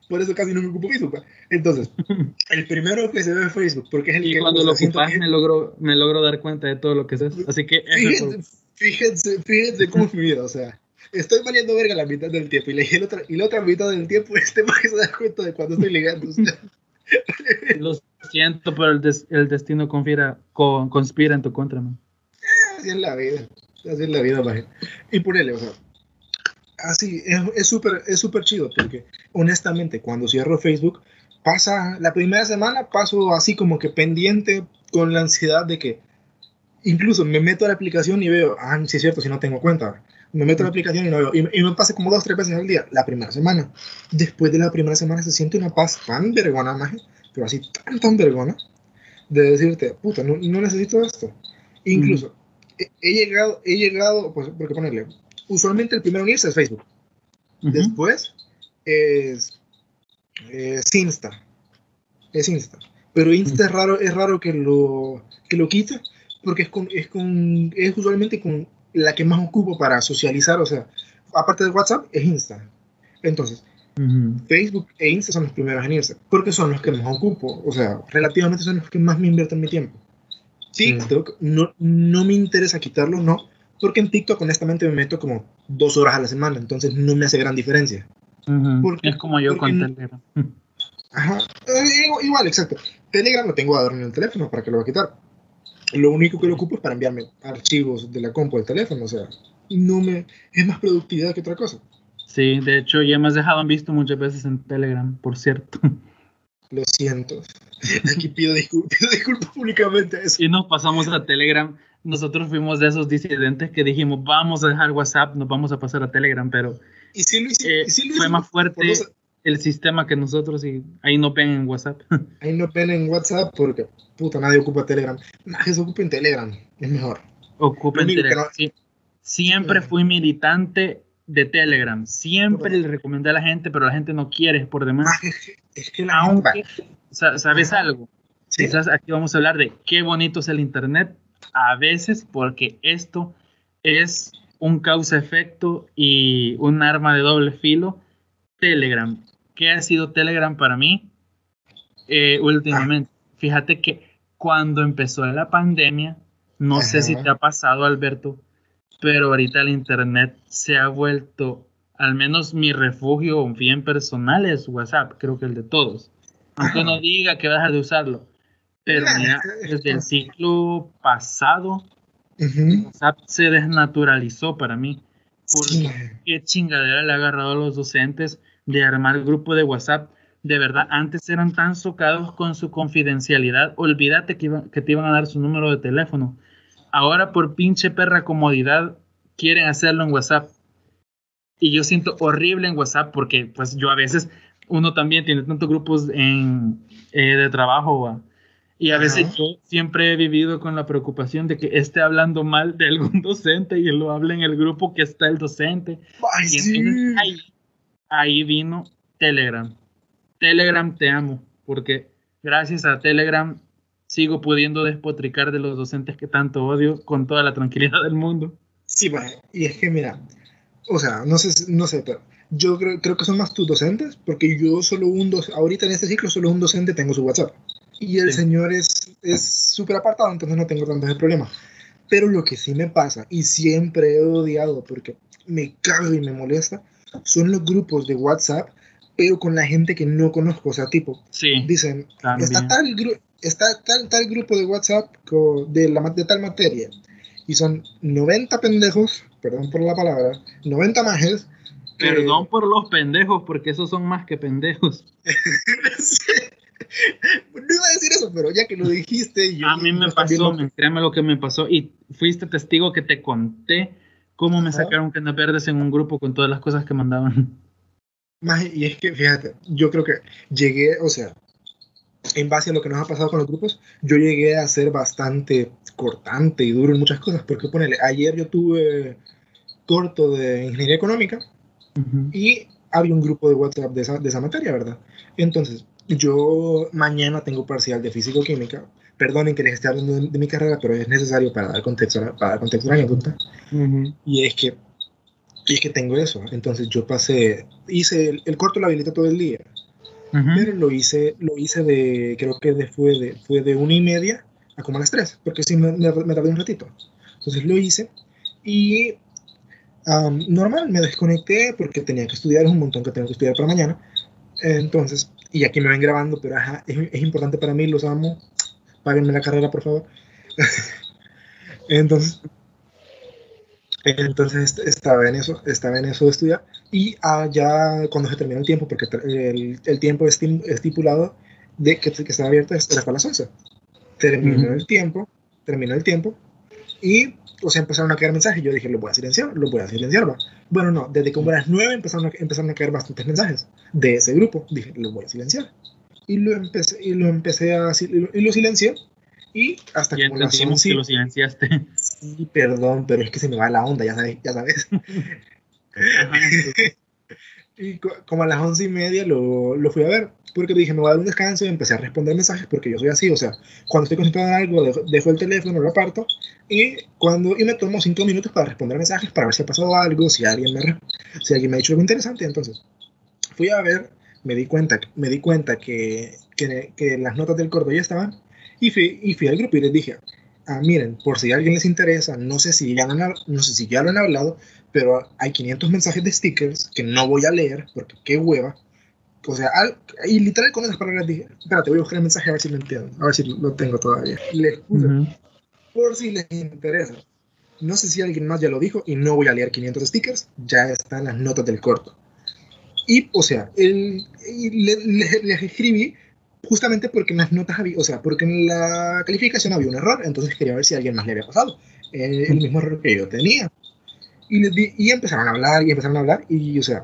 por eso casi no me ocupo Facebook. Entonces, el primero que se ve en Facebook, porque es el y que... cuando lo ocupas me logro, me logro dar cuenta de todo lo que es Así que... Fíjense, fíjense, cómo es mi vida, o sea, estoy valiendo verga la mitad del tiempo y la, y otra, y la otra mitad del tiempo este más se da cuenta de cuando estoy ligando. Lo siento, pero el, el destino conspira, con, conspira en tu contra, man. Así es la vida, así es la vida, man. Y ponele, o sea, así, es súper es súper chido, porque honestamente, cuando cierro Facebook, pasa, la primera semana paso así como que pendiente con la ansiedad de que incluso me meto a la aplicación y veo, ah, sí es cierto, si no tengo cuenta. Me meto a la aplicación y no veo. Y, me pasa como dos, tres veces al día, la primera semana. Después de la primera semana se siente una paz tan vergona, maje, pero así tan, tan vergona, de decirte, puta, no, no necesito esto. Incluso, he, llegado, he llegado, pues, porque ponerle, usualmente el primero en irse es Facebook. Después es, es Insta. Es Insta. Pero Insta es raro, es raro que lo, que lo quite porque es, con, es, con, es usualmente con la que más ocupo para socializar, o sea, aparte de WhatsApp, es Insta. Entonces, Facebook e Insta son los primeros en irse, porque son los que más ocupo, o sea, relativamente son los que más me invierten mi tiempo. TikTok, no, no me interesa quitarlo, no, porque en TikTok honestamente me meto como dos horas a la semana, entonces no me hace gran diferencia. porque, es como yo con Telegram. Ajá, eh, igual, exacto. Telegram lo tengo a dormir en el teléfono, ¿para que lo voy a quitar? Lo único que lo ocupo es para enviarme archivos de la compu del teléfono, o sea, no me es más productividad que otra cosa. Sí, de hecho ya me has dejado en visto muchas veces en Telegram, por cierto. Lo siento. Aquí pido disculpas, públicamente a eso. Y nos pasamos a Telegram. Nosotros fuimos de esos disidentes que dijimos, vamos a dejar WhatsApp, nos vamos a pasar a Telegram, pero ¿Y si lo eh, fue más fuerte el sistema que nosotros y ahí no ven en WhatsApp. Ahí no ven en WhatsApp porque, puta, nadie ocupa Telegram. Nadie se ocupa en Telegram, es mejor. Ocupa en Telegram. Siempre fui militante de Telegram. Siempre le recomendé a la gente, pero la gente no quiere por demás. Es que, la Aunque, ¿sabes algo? Quizás aquí vamos a hablar de qué bonito es el Internet. A veces, porque esto es un causa-efecto y un arma de doble filo. Telegram ¿Qué ha sido Telegram para mí eh, últimamente? Fíjate que cuando empezó la pandemia, no sé si te ha pasado, Alberto, pero ahorita el Internet se ha vuelto, al menos mi refugio bien personal es WhatsApp, creo que el de todos. Aunque no diga que vas a de usarlo. Pero mira, desde el ciclo pasado, WhatsApp se desnaturalizó para mí. Porque qué chingadera le ha agarrado a los docentes de armar grupo de WhatsApp. De verdad, antes eran tan socados con su confidencialidad. Olvídate que, que te iban a dar su número de teléfono. Ahora por pinche perra comodidad quieren hacerlo en WhatsApp. Y yo siento horrible en WhatsApp porque pues yo a veces uno también tiene tantos grupos en, eh, de trabajo, y a veces yo siempre he vivido con la preocupación de que esté hablando mal de algún docente y lo hable en el grupo que está el docente. y ahí, ahí vino Telegram. Telegram te amo, porque gracias a Telegram sigo pudiendo despotricar de los docentes que tanto odio con toda la tranquilidad del mundo. Sí, bueno, y es que mira, o sea, no sé, no sé, pero yo creo, creo que son más tus docentes, porque yo solo un docente, ahorita en este ciclo solo un docente tengo su WhatsApp. Y el señor es súper apartado, entonces no tengo tantos problemas. Pero lo que sí me pasa, y siempre he odiado, porque me cago y me molesta, son los grupos de WhatsApp, pero con la gente que no conozco. O sea, tipo, dicen, está tal, está tal, tal grupo de WhatsApp de, la, de tal materia, y son 90 pendejos, perdón por la palabra, 90 majes Perdón por los pendejos, porque esos son más que pendejos. No iba a decir eso, pero ya que lo dijiste. a mí me pasó, créeme lo que me pasó. Y fuiste testigo que te conté cómo me sacaron canas verdes en un grupo con todas las cosas que mandaban. y es que, fíjate, yo creo que llegué, o sea, en base a lo que nos ha pasado con los grupos, yo llegué a ser bastante cortante y duro en muchas cosas. Porque ponele, ayer yo tuve corto de ingeniería económica y había un grupo de WhatsApp de esa, de esa materia, ¿verdad? Entonces, yo mañana tengo parcial de físico-química. Perdonen que les esté hablando de, mi carrera, pero es necesario para dar contexto, para dar contexto a la anécdota. Y es que y es que tengo eso. Entonces yo pasé, hice el, corto lo habilité todo el día. Pero lo hice, lo hice de, creo que de, fue, de, fue de una y media a como a las tres, porque sí me, me, tardé un ratito. Entonces lo hice y normal, me desconecté porque tenía que estudiar, es un montón que tengo que estudiar para mañana. Entonces, y aquí me ven grabando, pero ajá, es, es importante para mí, los amo. Páguenme la carrera, por favor. entonces, entonces estaba en eso, estaba en eso de estudiar. Y ah, ya cuando se terminó el tiempo, porque el, el tiempo estipulado de que, que estaba abierto era para las 11. Terminó el tiempo, terminó el tiempo. Y o sea, empezaron a caer mensajes. Yo dije, lo voy a silenciar, lo voy a silenciar. ¿va? Bueno, no, desde como las 9 empezaron a, empezaron a caer bastantes mensajes de ese grupo. Dije, lo voy a silenciar. Y lo empecé, y lo empecé a y lo, silencié. Y hasta las 11. que lo silenciaste. Sí, perdón, pero es que se me va la onda, ya sabes. Ya sabes. y como a las once y media lo, lo fui a ver porque dije, me voy a dar un descanso y empecé a responder mensajes porque yo soy así, o sea, cuando estoy concentrado en algo, dejo, el teléfono, lo aparto y, cuando, y me tomo cinco minutos para responder mensajes, para ver si ha pasado algo, si alguien me, si alguien me ha dicho algo interesante. Entonces, fui a ver, me di cuenta, me di cuenta que, que, que las notas del corto ya estaban y fui, y fui al grupo y les dije, ah, miren, por si a alguien les interesa, no sé, si ya han, no sé si ya lo han hablado, pero hay 500 mensajes de stickers que no voy a leer porque qué hueva o sea, y literal con esas palabras dije, espérate, voy a buscar el mensaje a ver si lo entiendo, a ver si lo tengo todavía. Les puse, por si les interesa. No sé si alguien más ya lo dijo y no voy a leer 500 stickers, ya están las notas del corto. Y, o sea, el, les escribí justamente porque en las notas había, o sea, porque en la calificación había un error, entonces quería ver si a alguien más le había pasado el, el mismo error que yo tenía. Y, les di, y empezaron a hablar y empezaron a hablar y, o sea,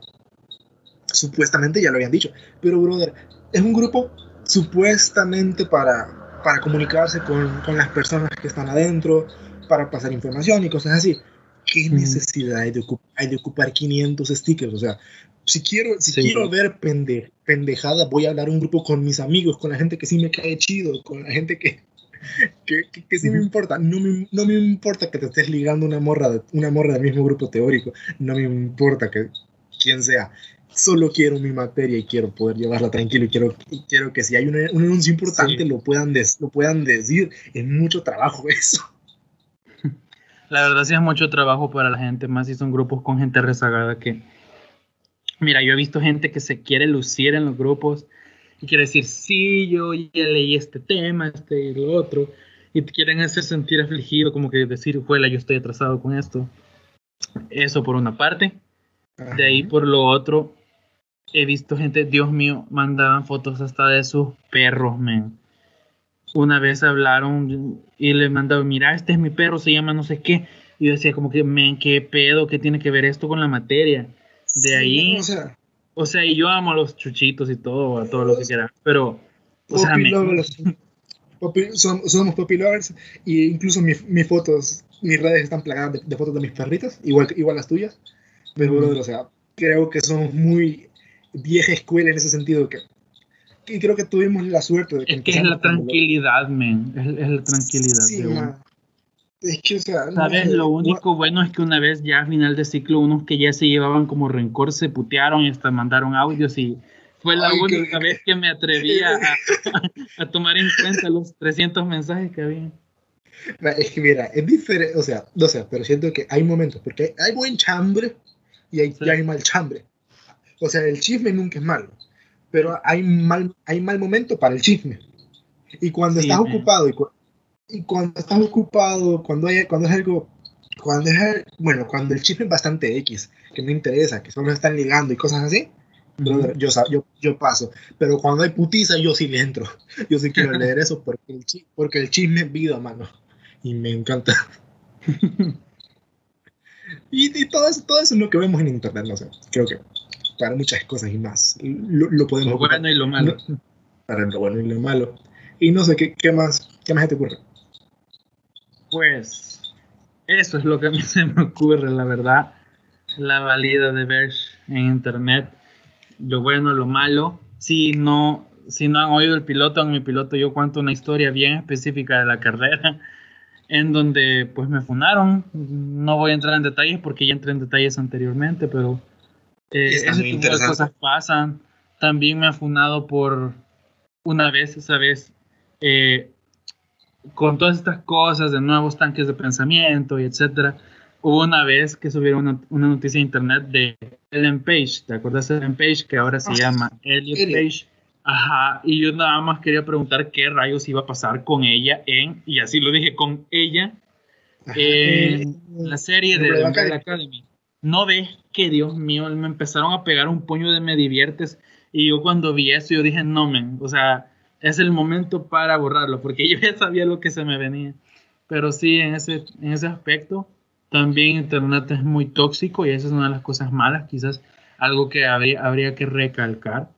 supuestamente ya lo habían dicho. Pero, brother, es un grupo supuestamente para, para comunicarse con, con las personas que están adentro, para pasar información y cosas así. ¿Qué necesidad hay de, hay de ocupar 500 stickers? O sea, si quiero, si quiero ver pende, pendejada, voy a hablar un grupo con mis amigos, con la gente que sí me cae chido, con la gente que, que, que, sí me importa. No me, no me importa que te estés ligando una morra, una morra del mismo grupo teórico. No me importa que quien sea solo quiero mi materia y quiero poder llevarla tranquilo y quiero, quiero que si hay un, un anuncio importante lo, puedan lo puedan decir. Es mucho trabajo eso. La verdad sí es mucho trabajo para la gente, más si son grupos con gente rezagada que... Mira, yo he visto gente que se quiere lucir en los grupos y quiere decir, sí, yo ya leí este tema, este y lo otro, y te quieren hacer sentir afligido, como que decir, juela, yo estoy atrasado con esto. Eso por una parte. De ahí por lo otro, he visto gente, Dios mío, mandaban fotos hasta de sus perros, men. Una vez hablaron y le mandaban, mira, este es mi perro, se llama no sé qué. Y yo decía como que, men, qué pedo, qué tiene que ver esto con la materia. De ahí... o sea, O sea, y yo amo a los chuchitos y todo, a todo lo que quiera, pero... O sea, somos, poppy lovers y incluso mis fotos, mis redes están plagadas de, fotos de mis perritas, igual, igual las tuyas. Pero, mm. o sea, creo que somos muy vieja escuela en ese sentido que y creo que tuvimos la suerte de que... Es que es la tranquilidad, men. Es, la tranquilidad. Sí, Es que, o sea... ¿Sabes? lo único bueno es que una vez ya a final de ciclo, unos que ya se llevaban como rencor se putearon y hasta mandaron audios y fue la única vez que me atreví a, a, tomar en cuenta los 300 mensajes que había. Es que mira, es diferente, o sea, no sé, pero siento que hay momentos, porque hay buen chambre y hay, y hay mal chambre. O sea, el chisme nunca es malo pero hay mal, hay mal momento para el chisme. Y cuando estás ocupado, y, cuando estás ocupado, cuando, hay, cuando es algo, cuando es, bueno, cuando el chisme es bastante X, que no interesa, que solo están ligando y cosas así, yo, yo, yo, paso. Pero cuando hay putiza, yo sí le entro. Yo sí quiero leer eso porque el, porque el chisme es vida, mano. Y me encanta. y, y todo, eso, todo eso es lo que vemos en internet, no sé. Creo que para muchas cosas y más. Lo, podemos lo bueno y lo malo. Para lo bueno y lo malo. Y no sé, ¿qué, qué más, qué más te ocurre? Pues eso es lo que a mí se me ocurre, la verdad. La valida de Verge en internet. Lo bueno, lo malo. Si no, si no han oído el piloto, en mi piloto yo cuento una historia bien específica de la carrera en donde pues me funaron. No voy a entrar en detalles porque ya entré en detalles anteriormente, pero eh, ese tipo de cosas pasan. También me ha funado por una vez, esa vez, eh, con todas estas cosas de nuevos tanques de pensamiento y etcétera. Hubo una vez que subieron una, una noticia en internet de Ellen Page, ¿te acuerdas de Ellen Page? Que ahora se ah, llama Elliot Page. Ajá, y yo nada más quería preguntar qué rayos iba a pasar con ella en, y así lo dije, con ella, en la serie de The Academy no ves que, Dios mío, me empezaron a pegar un puño de me diviertes. Y yo cuando vi eso, yo dije, no, men, o sea, es el momento para borrarlo, porque yo ya sabía lo que se me venía. Pero sí, en ese, en ese aspecto, también Internet es muy tóxico y esa es una de las cosas malas, quizás algo que habría, habría que recalcar.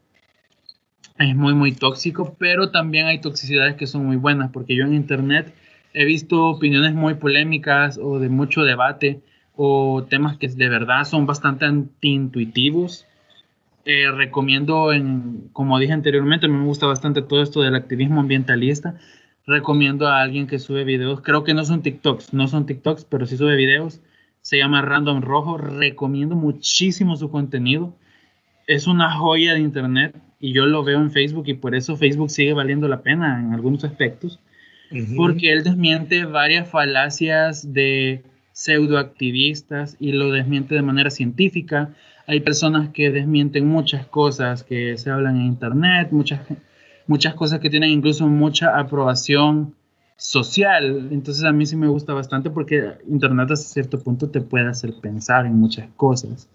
Es muy, muy tóxico, pero también hay toxicidades que son muy buenas, porque yo en Internet he visto opiniones muy polémicas o de mucho debate o temas que de verdad son bastante antiintuitivos. Eh, recomiendo, en, como dije anteriormente, a mí me gusta bastante todo esto del activismo ambientalista. Recomiendo a alguien que sube videos, creo que no son TikToks, no son TikToks, pero sí sube videos. Se llama Random Rojo. Recomiendo muchísimo su contenido. Es una joya de internet y yo lo veo en Facebook y por eso Facebook sigue valiendo la pena en algunos aspectos. Porque él desmiente varias falacias de pseudoactivistas y lo desmiente de manera científica. Hay personas que desmienten muchas cosas que se hablan en Internet, muchas, muchas cosas que tienen incluso mucha aprobación social. Entonces a mí sí me gusta bastante porque Internet hasta cierto punto te puede hacer pensar en muchas cosas.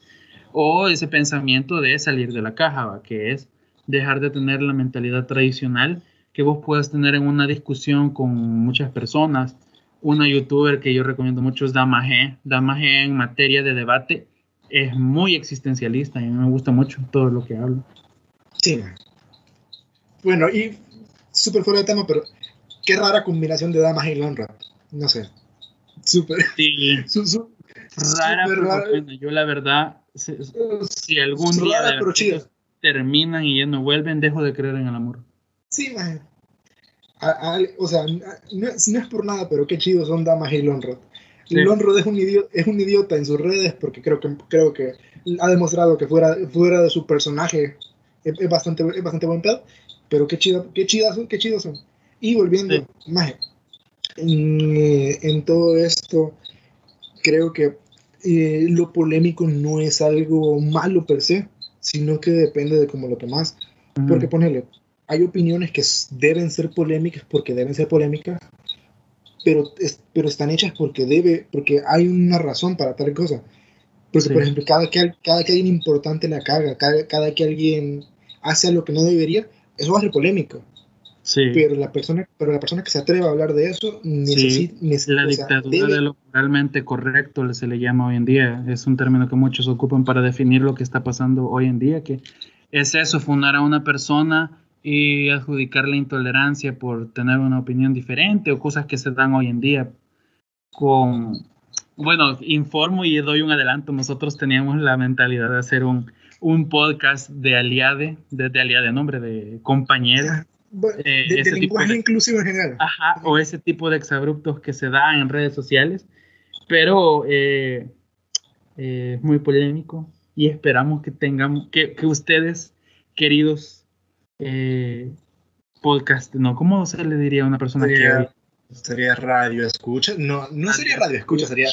O ese pensamiento de salir de la caja, que es dejar de tener la mentalidad tradicional que vos puedas tener en una discusión con muchas personas una youtuber que yo recomiendo mucho es Dama G. En materia de debate es muy existencialista y me gusta mucho todo lo que habla. Sí. Bueno, y súper fuera de tema, pero qué rara combinación de Dama G y Lonra. No sé. Súper. Sí. rara, pero yo la verdad, si, algún día terminan y ya no vuelven, dejo de creer en el amor. Sí, man o sea, no, es por nada, pero qué chido son Damas y Lonrod es un, idiota, es un idiota en sus redes porque creo que, creo que ha demostrado que fuera, fuera de su personaje es, bastante, es bastante buen pedo, pero qué, chido, qué, chidas son, qué chidos son. Y volviendo, más eh, en, todo esto, creo que eh, lo polémico no es algo malo per se, sino que depende de cómo lo tomas. Porque ponele, hay opiniones que deben ser polémicas porque deben ser polémicas, pero, pero están hechas porque debe, porque hay una razón para tal cosa. Porque, por ejemplo, cada que, cada que alguien importante la caga, cada, cada que alguien hace lo que no debería, eso va a ser polémico. Sí. Pero la persona, pero la persona que se atreve a hablar de eso necesita, la dictadura de lo moralmente correcto se le llama hoy en día. Es un término que muchos ocupan para definir lo que está pasando hoy en día, que es eso, fundar a una persona y adjudicarle intolerancia por tener una opinión diferente o cosas que se dan hoy en día con bueno, informo y doy un adelanto. Nosotros teníamos la mentalidad de hacer un, un podcast de aliade, de, de aliade, nombre de compañero. Eh, de, lenguaje inclusivo en general. Ajá, o ese tipo de exabruptos que se da en redes sociales, pero eh, eh, es muy polémico y esperamos que tengamos, que, que ustedes, queridos podcast, ¿no? ¿Cómo se le diría a una persona que Sería radio escucha. No, no sería radio escucha, sería,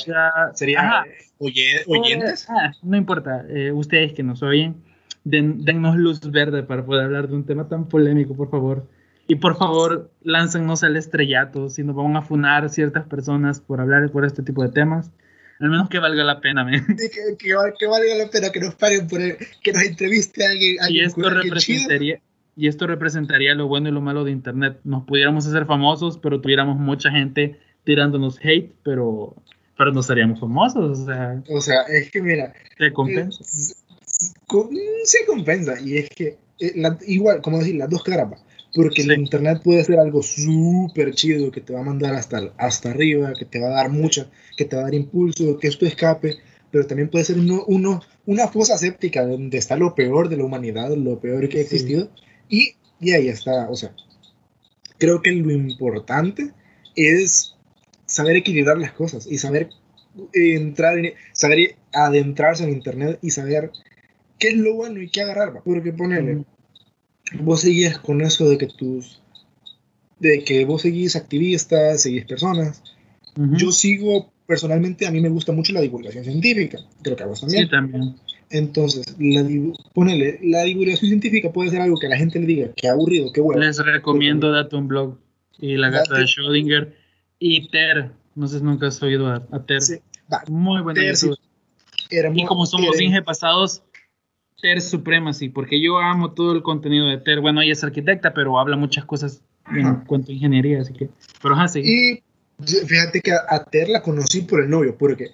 sería oyentes. Ah, no importa, eh, ustedes que nos oyen, den, dennos luz verde para poder hablar de un tema tan polémico, por favor. Y por favor, láncennos al estrellato, si nos van a funar ciertas personas por hablar por este tipo de temas. Al menos que valga la pena, que, que, valga la pena que nos paguen por que nos entreviste a alguien. y esto representaría, y esto representaría lo bueno y lo malo de Internet. Nos pudiéramos hacer famosos, pero tuviéramos mucha gente tirándonos hate, pero, pero no seríamos famosos. O sea, o sea es que mira. ¿Te compensa? Se compensa. Y es que, eh, igual, como decir, las dos caras. Porque el Internet puede ser algo súper chido que te va a mandar hasta, hasta arriba, que te va a dar mucha, que te va a dar impulso, que esto escape pero también puede ser uno, uno, una fosa séptica donde está lo peor de la humanidad, lo peor que ha existido, y, ahí está, o sea, creo que lo importante es saber equilibrar las cosas y saber entrar en, saber adentrarse en internet y saber qué es lo bueno y qué agarrar, porque ponele, vos seguís con eso de que tus, de que vos seguís activistas, seguís personas, yo sigo personalmente, a mí me gusta mucho la divulgación científica, creo que a vos también. Sí, también. Entonces, la, ponele, la divulgación científica puede ser algo que la gente le diga, que aburrido, que bueno. Les recomiendo Date un blog y la gata de Schrödinger y Ter. No sé si nunca has oído a, Ter. Muy buena Ter, y como somos Inge pasados, Ter Supremacy, porque yo amo todo el contenido de Ter. Bueno, ella es arquitecta, pero habla muchas cosas en cuanto a ingeniería, así que. Pero ajá, Y fíjate que a Ter la conocí por el novio, porque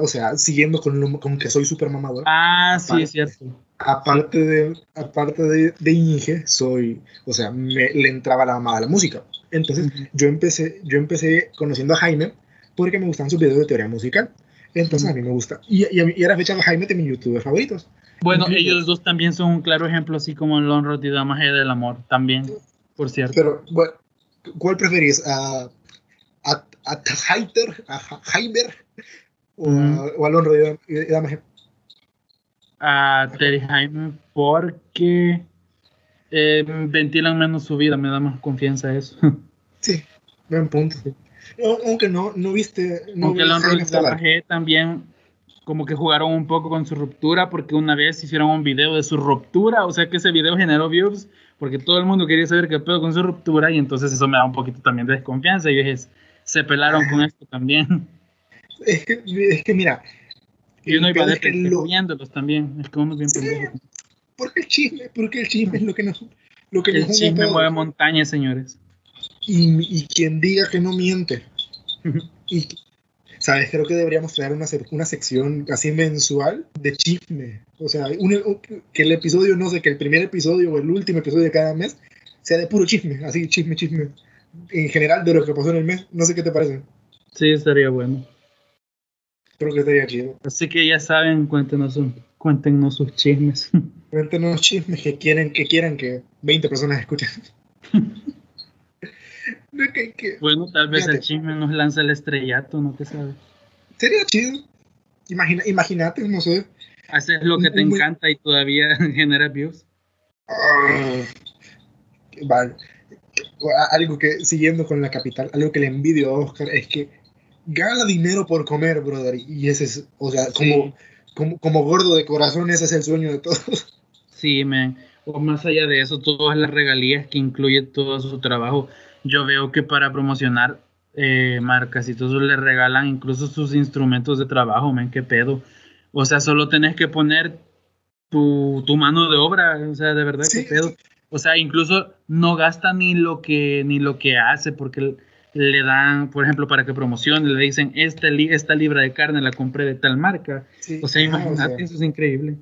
o sea, siguiendo con, con que soy súper mamador. Ah, sí, es cierto. Aparte de, aparte de, de Inge, soy, o sea, me, le entraba la mamada a la música. Entonces, yo, empecé, yo empecé conociendo a Jaime porque me gustan sus videos de teoría musical. Entonces, a mí me gusta. Y, y, a mí, y fecha Jaime de mis youtubers favoritos. Bueno, ellos dos también son un claro ejemplo, así como el Lonrod y Dama del Amor, también, por cierto. Pero, bueno, ¿cuál preferís? ¿A, a, a, a ¿A? O, a, Alonso A Terry Jaime porque eh, ventilan menos su vida, me da más confianza eso. Sí, buen punto. aunque no, no viste. No aunque Alonso y también como que jugaron un poco con su ruptura porque una vez hicieron un video de su ruptura, o sea que ese video generó views porque todo el mundo quería saber qué pedo con su ruptura y entonces eso me da un poquito también de desconfianza y ellos se pelaron con esto también. Es que, es que mira. Y uno iba lo... también. Es como bien Porque el chisme, porque el chisme es lo que nos. Lo que el chisme mueve montañas, señores. Y, y, quien diga que no miente. y, ¿Sabes? Creo que deberíamos traer una, una sección así mensual de chisme. O sea, que el episodio, no sé, que el primer episodio o el último episodio de cada mes sea de puro chisme. Así, chisme, chisme. En general, de lo que pasó en el mes. No sé qué te parece. Sí, estaría bueno. Creo que estaría chido. Así que ya saben, cuéntenos, cuéntenos sus chismes. Cuéntenos chismes que quieren que, quieran que 20 personas escuchen. bueno, tal vez el chisme nos lanza el estrellato, ¿no? ¿Qué sabes? Sería chido. Imagina, imagínate, no sé. Haces lo que te encanta y todavía genera views. Ah, vale. Algo que, siguiendo con la capital, algo que le envidio a Oscar es que gana dinero por comer, brother. Y ese es, o sea, como, como, como, gordo de corazón, ese es el sueño de todos. Sí, man. O más allá de eso, todas las regalías que incluye todo su trabajo. Yo veo que para promocionar eh, marcas y todo eso le regalan incluso sus instrumentos de trabajo, man, qué pedo. O sea, solo tenés que poner tu, tu mano de obra, o sea, de verdad, qué pedo. O sea, incluso no gasta ni lo que, ni lo que hace, porque le dan, por ejemplo, para que promocione, le dicen, esta, esta libra de carne la compré de tal marca. o sea, imagínate, eso es increíble.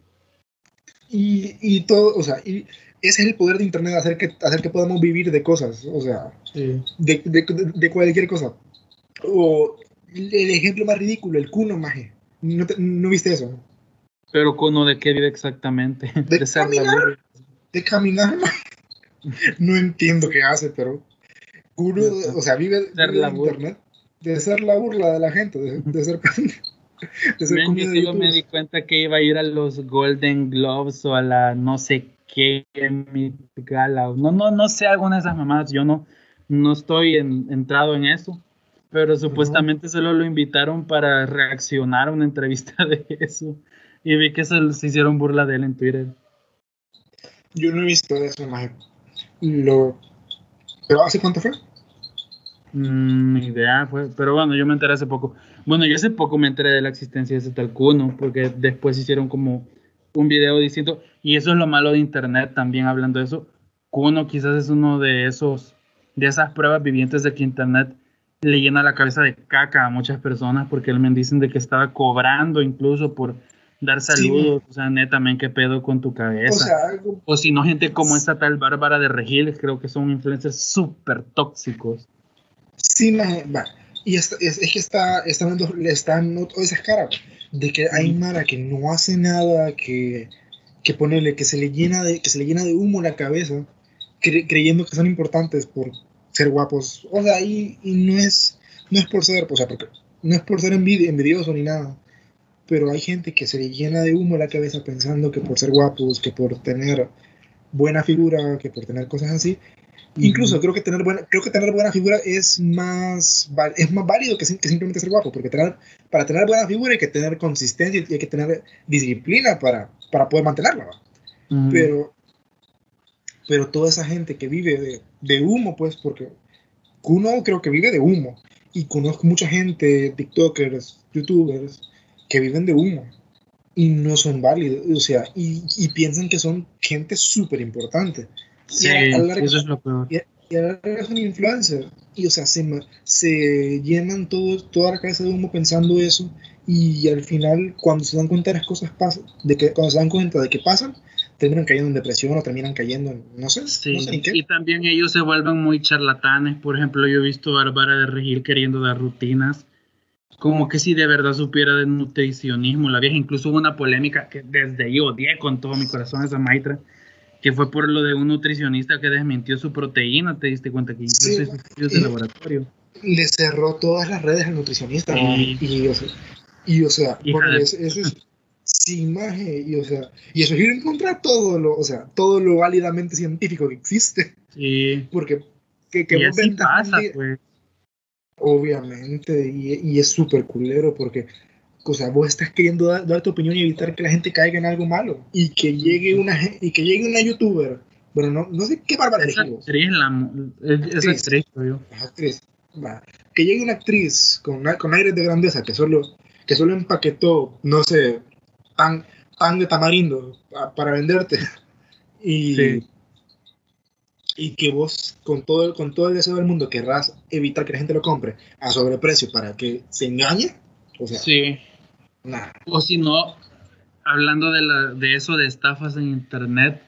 Y, y, todo, o sea, y ese es el poder de Internet, hacer que, hacer que podamos vivir de cosas, o sea, de, de, de, cualquier cosa. O el ejemplo más ridículo, el cuno, maje. ¿No, ¿No, viste eso? Pero cuno de qué vive exactamente? De, caminar. De caminar, No entiendo qué hace, pero o sea, vive, de internet. De ser la burla de la gente, de, de ser... De ser yo me di cuenta que iba a ir a los Golden Globes o a la no sé qué gala. No, no, no sé alguna de esas mamadas. Yo no, no estoy entrado en eso pero supuestamente solo lo invitaron para reaccionar a una entrevista de eso. Y vi que se, hicieron burla de él en Twitter. Yo no he visto eso, más Lo... ¿Pero hace cuánto fue? Mm, idea, fue. Pero bueno, yo me enteré hace poco. Bueno, yo hace poco me enteré de la existencia de ese tal Kuno, porque después hicieron como un video distinto. Y eso es lo malo de internet también, hablando de eso. Kuno quizás es uno de esos, de esas pruebas vivientes de que internet le llena la cabeza de caca a muchas personas porque me dicen de que estaba cobrando incluso por dar saludos, o sea, netamente qué pedo con tu cabeza. O, si no, gente como esta tal Bárbara de Regil, creo que son influencers súper tóxicos. Sí, va. Y es, es, que está, está, le están esas caras de que hay Mara que no hace nada, que, que ponerle, que se le llena de, que se le llena de humo la cabeza, creyendo que son importantes por ser guapos. O sea, y, no es no es por ser, o sea, porque no es por ser envidioso ni nada, pero hay gente que se le llena de humo la cabeza pensando que por ser guapos, que por tener buena figura, que por tener cosas así. Incluso creo que tener buena, creo que tener buena figura es más, es más válido que, simplemente ser guapo, porque tener, para tener buena figura hay que tener consistencia y hay que tener disciplina para, para poder mantenerla. Pero pero toda esa gente que vive de, de humo, pues, porque uno creo que vive de humo, y conozco mucha gente, TikTokers, YouTubers, que viven de humo y no son válidos, o sea, y, y piensan que son gente súper importante. Sí, eso es lo peor. Y, y ahora son influencers, y o sea, se, se llenan todo, toda la cabeza de humo pensando eso, y al final, cuando se dan cuenta de las cosas pasan, de que, cuando se dan cuenta de que pasan, terminan cayendo en depresión o terminan cayendo en, no sé, no sé qué. Y también ellos se vuelven muy charlatanes. Por ejemplo, yo he visto a Bárbara de Regil queriendo dar rutinas. Como que si de verdad supiera de nutricionismo, la vieja incluso hubo una polémica que desde yo odié con todo mi corazón esa maitra, que fue por lo de un nutricionista que desmintió su proteína, te diste cuenta que incluso estudios de laboratorio. Le cerró todas las redes al nutricionista. Y, y, o sea, y, o sea eso es sin imagen y o sea y eso es ir en contra todo lo o sea todo lo válidamente científico que existe sí porque que, que pasa, pues. Obviamente y, y es súper culero porque o sea vos estás queriendo dar, tu opinión y evitar que la gente caiga en algo malo y que llegue una y que llegue una youtuber bueno no, no sé qué bárbara es actriz la es, actriz, yo. actriz va. que llegue una actriz con, con aires de grandeza que solo que solo empaquetó no sé pan, pan de tamarindo para venderte. Y, y que vos, con todo, el, con todo el deseo del mundo, querrás evitar que la gente lo compre a sobreprecio para que se engañe. O sea, sí. O si no, hablando de, la, de eso de estafas en internet,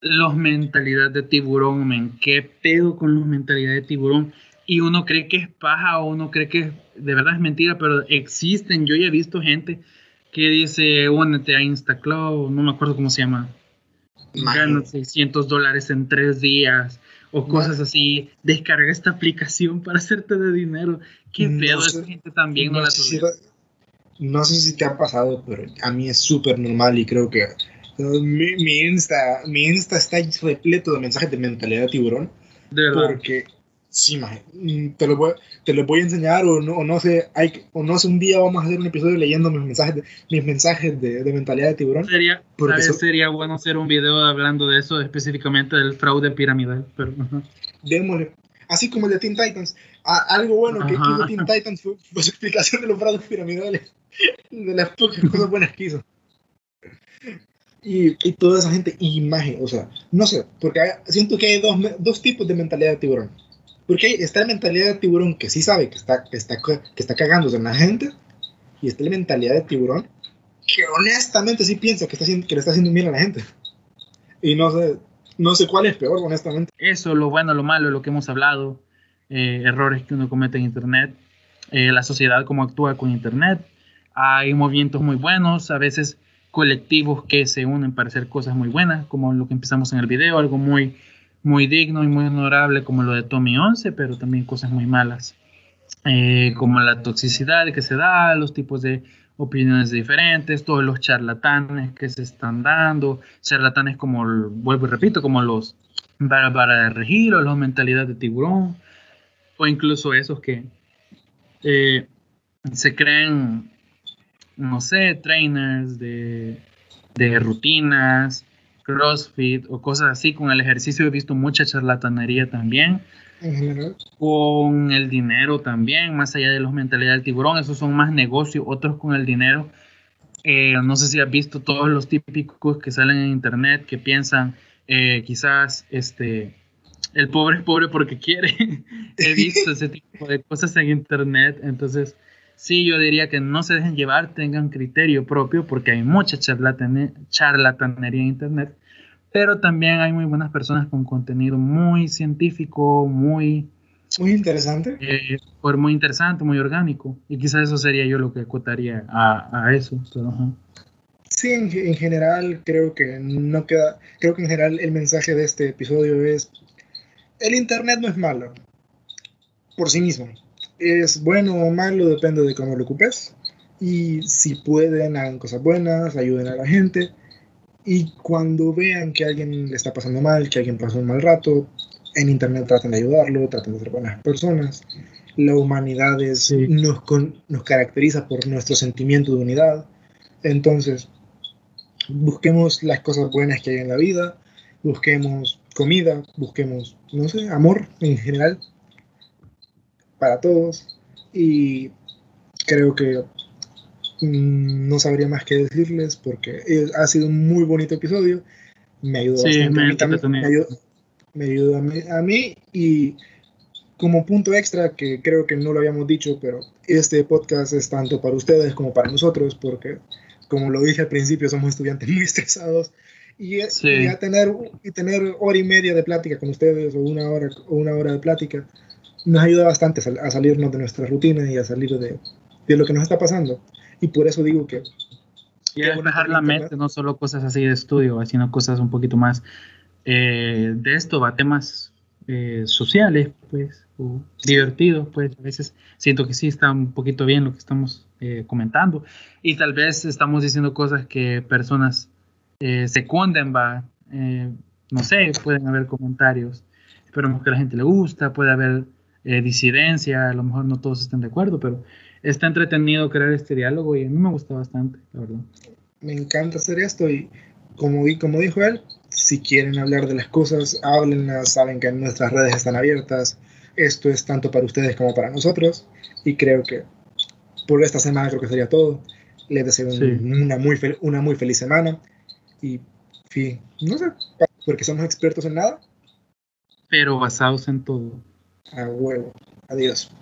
los mentalidad de tiburón, men. ¿Qué pedo con los mentalidad de tiburón? Y uno cree que es paja o uno cree que de verdad es mentira, pero existen. Yo ya he visto gente que dice, únete a InstaCloud, no me acuerdo cómo se llama. Gana 600 dólares en tres días o cosas así. Descarga esta aplicación para hacerte de dinero. Qué pedo, esa gente también no, la sé No sé si te ha pasado, pero a mí es súper normal y creo que mi, mi, Insta, mi Insta está repleto de mensajes de mentalidad de tiburón. De verdad. Porque Sí, mm, te lo voy, te lo voy a enseñar o no, o no sé, hay, o no sé, un día vamos a hacer un episodio leyendo mis mensajes de, mis mensajes de, de mentalidad de tiburón. Sería, sería bueno hacer un video hablando de eso, específicamente del fraude piramidal. Pero, Démosle. Así como el de Teen Titans. algo bueno que hizo Teen Titans fue, su explicación de los fraudes piramidales. De las pocas cosas buenas que hizo. Y, y, toda esa gente imagen, o sea, no sé, porque siento que hay dos, dos, tipos de mentalidad de tiburón. Porque está la mentalidad de tiburón que sí sabe que está, que está, que está cagándose en la gente, y está la mentalidad de tiburón que honestamente sí piensa que, está que le está haciendo bien a la gente. Y no sé, no sé cuál es peor, honestamente. Eso, lo bueno, lo malo, lo que hemos hablado, eh, errores que uno comete en Internet, eh, la sociedad, cómo actúa con Internet. Hay movimientos muy buenos, a veces colectivos que se unen para hacer cosas muy buenas, como lo que empezamos en el video, algo muy, muy digno y muy honorable como lo de Tommy 11, pero también cosas muy malas, eh, como la toxicidad que se da, los tipos de opiniones diferentes, todos los charlatanes que se están dando, charlatanes como, vuelvo y repito, como los para de regir o los mentalidades de tiburón, o incluso esos que eh, se creen no sé, trainers de, rutinas, CrossFit o cosas así. Con el ejercicio he visto mucha charlatanería también. Con el dinero también, más allá de los mentalidades del tiburón, esos son más negocios, otros con el dinero. Eh, no sé si has visto todos los típicos que salen en internet que piensan eh, quizás este el pobre es pobre porque quiere. He visto ese tipo de cosas en internet, entonces sí, yo diría que no se dejen llevar, tengan criterio propio, porque hay mucha charlatanería en Internet, pero también hay muy buenas personas con contenido muy científico, muy... Muy interesante. Eh, muy interesante, muy orgánico. Y quizás eso sería yo lo que acotaría a, a eso. Sí, en, en, general creo que no queda, creo que en general el mensaje de este episodio es, el Internet no es malo por sí mismo es bueno o malo, depende de cómo lo ocupes. Y si pueden, hagan cosas buenas, ayuden a la gente. Y cuando vean que alguien le está pasando mal, que alguien pasó un mal rato, en internet traten de ayudarlo, traten de ser buenas personas. La humanidad es, nos, nos caracteriza por nuestro sentimiento de unidad. Entonces, busquemos las cosas buenas que hay en la vida, busquemos comida, busquemos, no sé, amor en general, para todos y creo que no sabría más que decirles porque ha sido un muy bonito episodio. Me ayudó bastante. Me, ayudó, a, mí, y como punto extra que creo que no lo habíamos dicho, pero este podcast es tanto para ustedes como para nosotros porque como lo dije al principio somos estudiantes muy estresados y, y tener y tener hora y media de plática con ustedes o una hora o una hora de plática nos ayuda bastante a salirnos de nuestra rutina y a salir de, de lo que nos está pasando. Y por eso digo que... Y despejar la mente, no solo cosas así de estudio, sino cosas un poquito más eh, de esto, va temas eh, sociales, pues, o divertidos, pues, a veces siento que sí está un poquito bien lo que estamos eh, comentando. Y tal vez estamos diciendo cosas que personas secunden, va, no sé, pueden haber comentarios. Esperemos que a la gente le gusta, puede haber eh, disidencia, a lo mejor no todos estén de acuerdo, pero está entretenido crear este diálogo y a mí me gusta bastante, la verdad. Me encanta hacer esto y como, como dijo él, si quieren hablar de las cosas, háblenlas, saben que nuestras redes están abiertas, esto es tanto para ustedes como para nosotros y creo que por esta semana creo que sería todo. Les deseo una, muy una muy feliz semana y fin, no sé, porque somos expertos en nada. Pero basados en todo. A huevo. Adiós.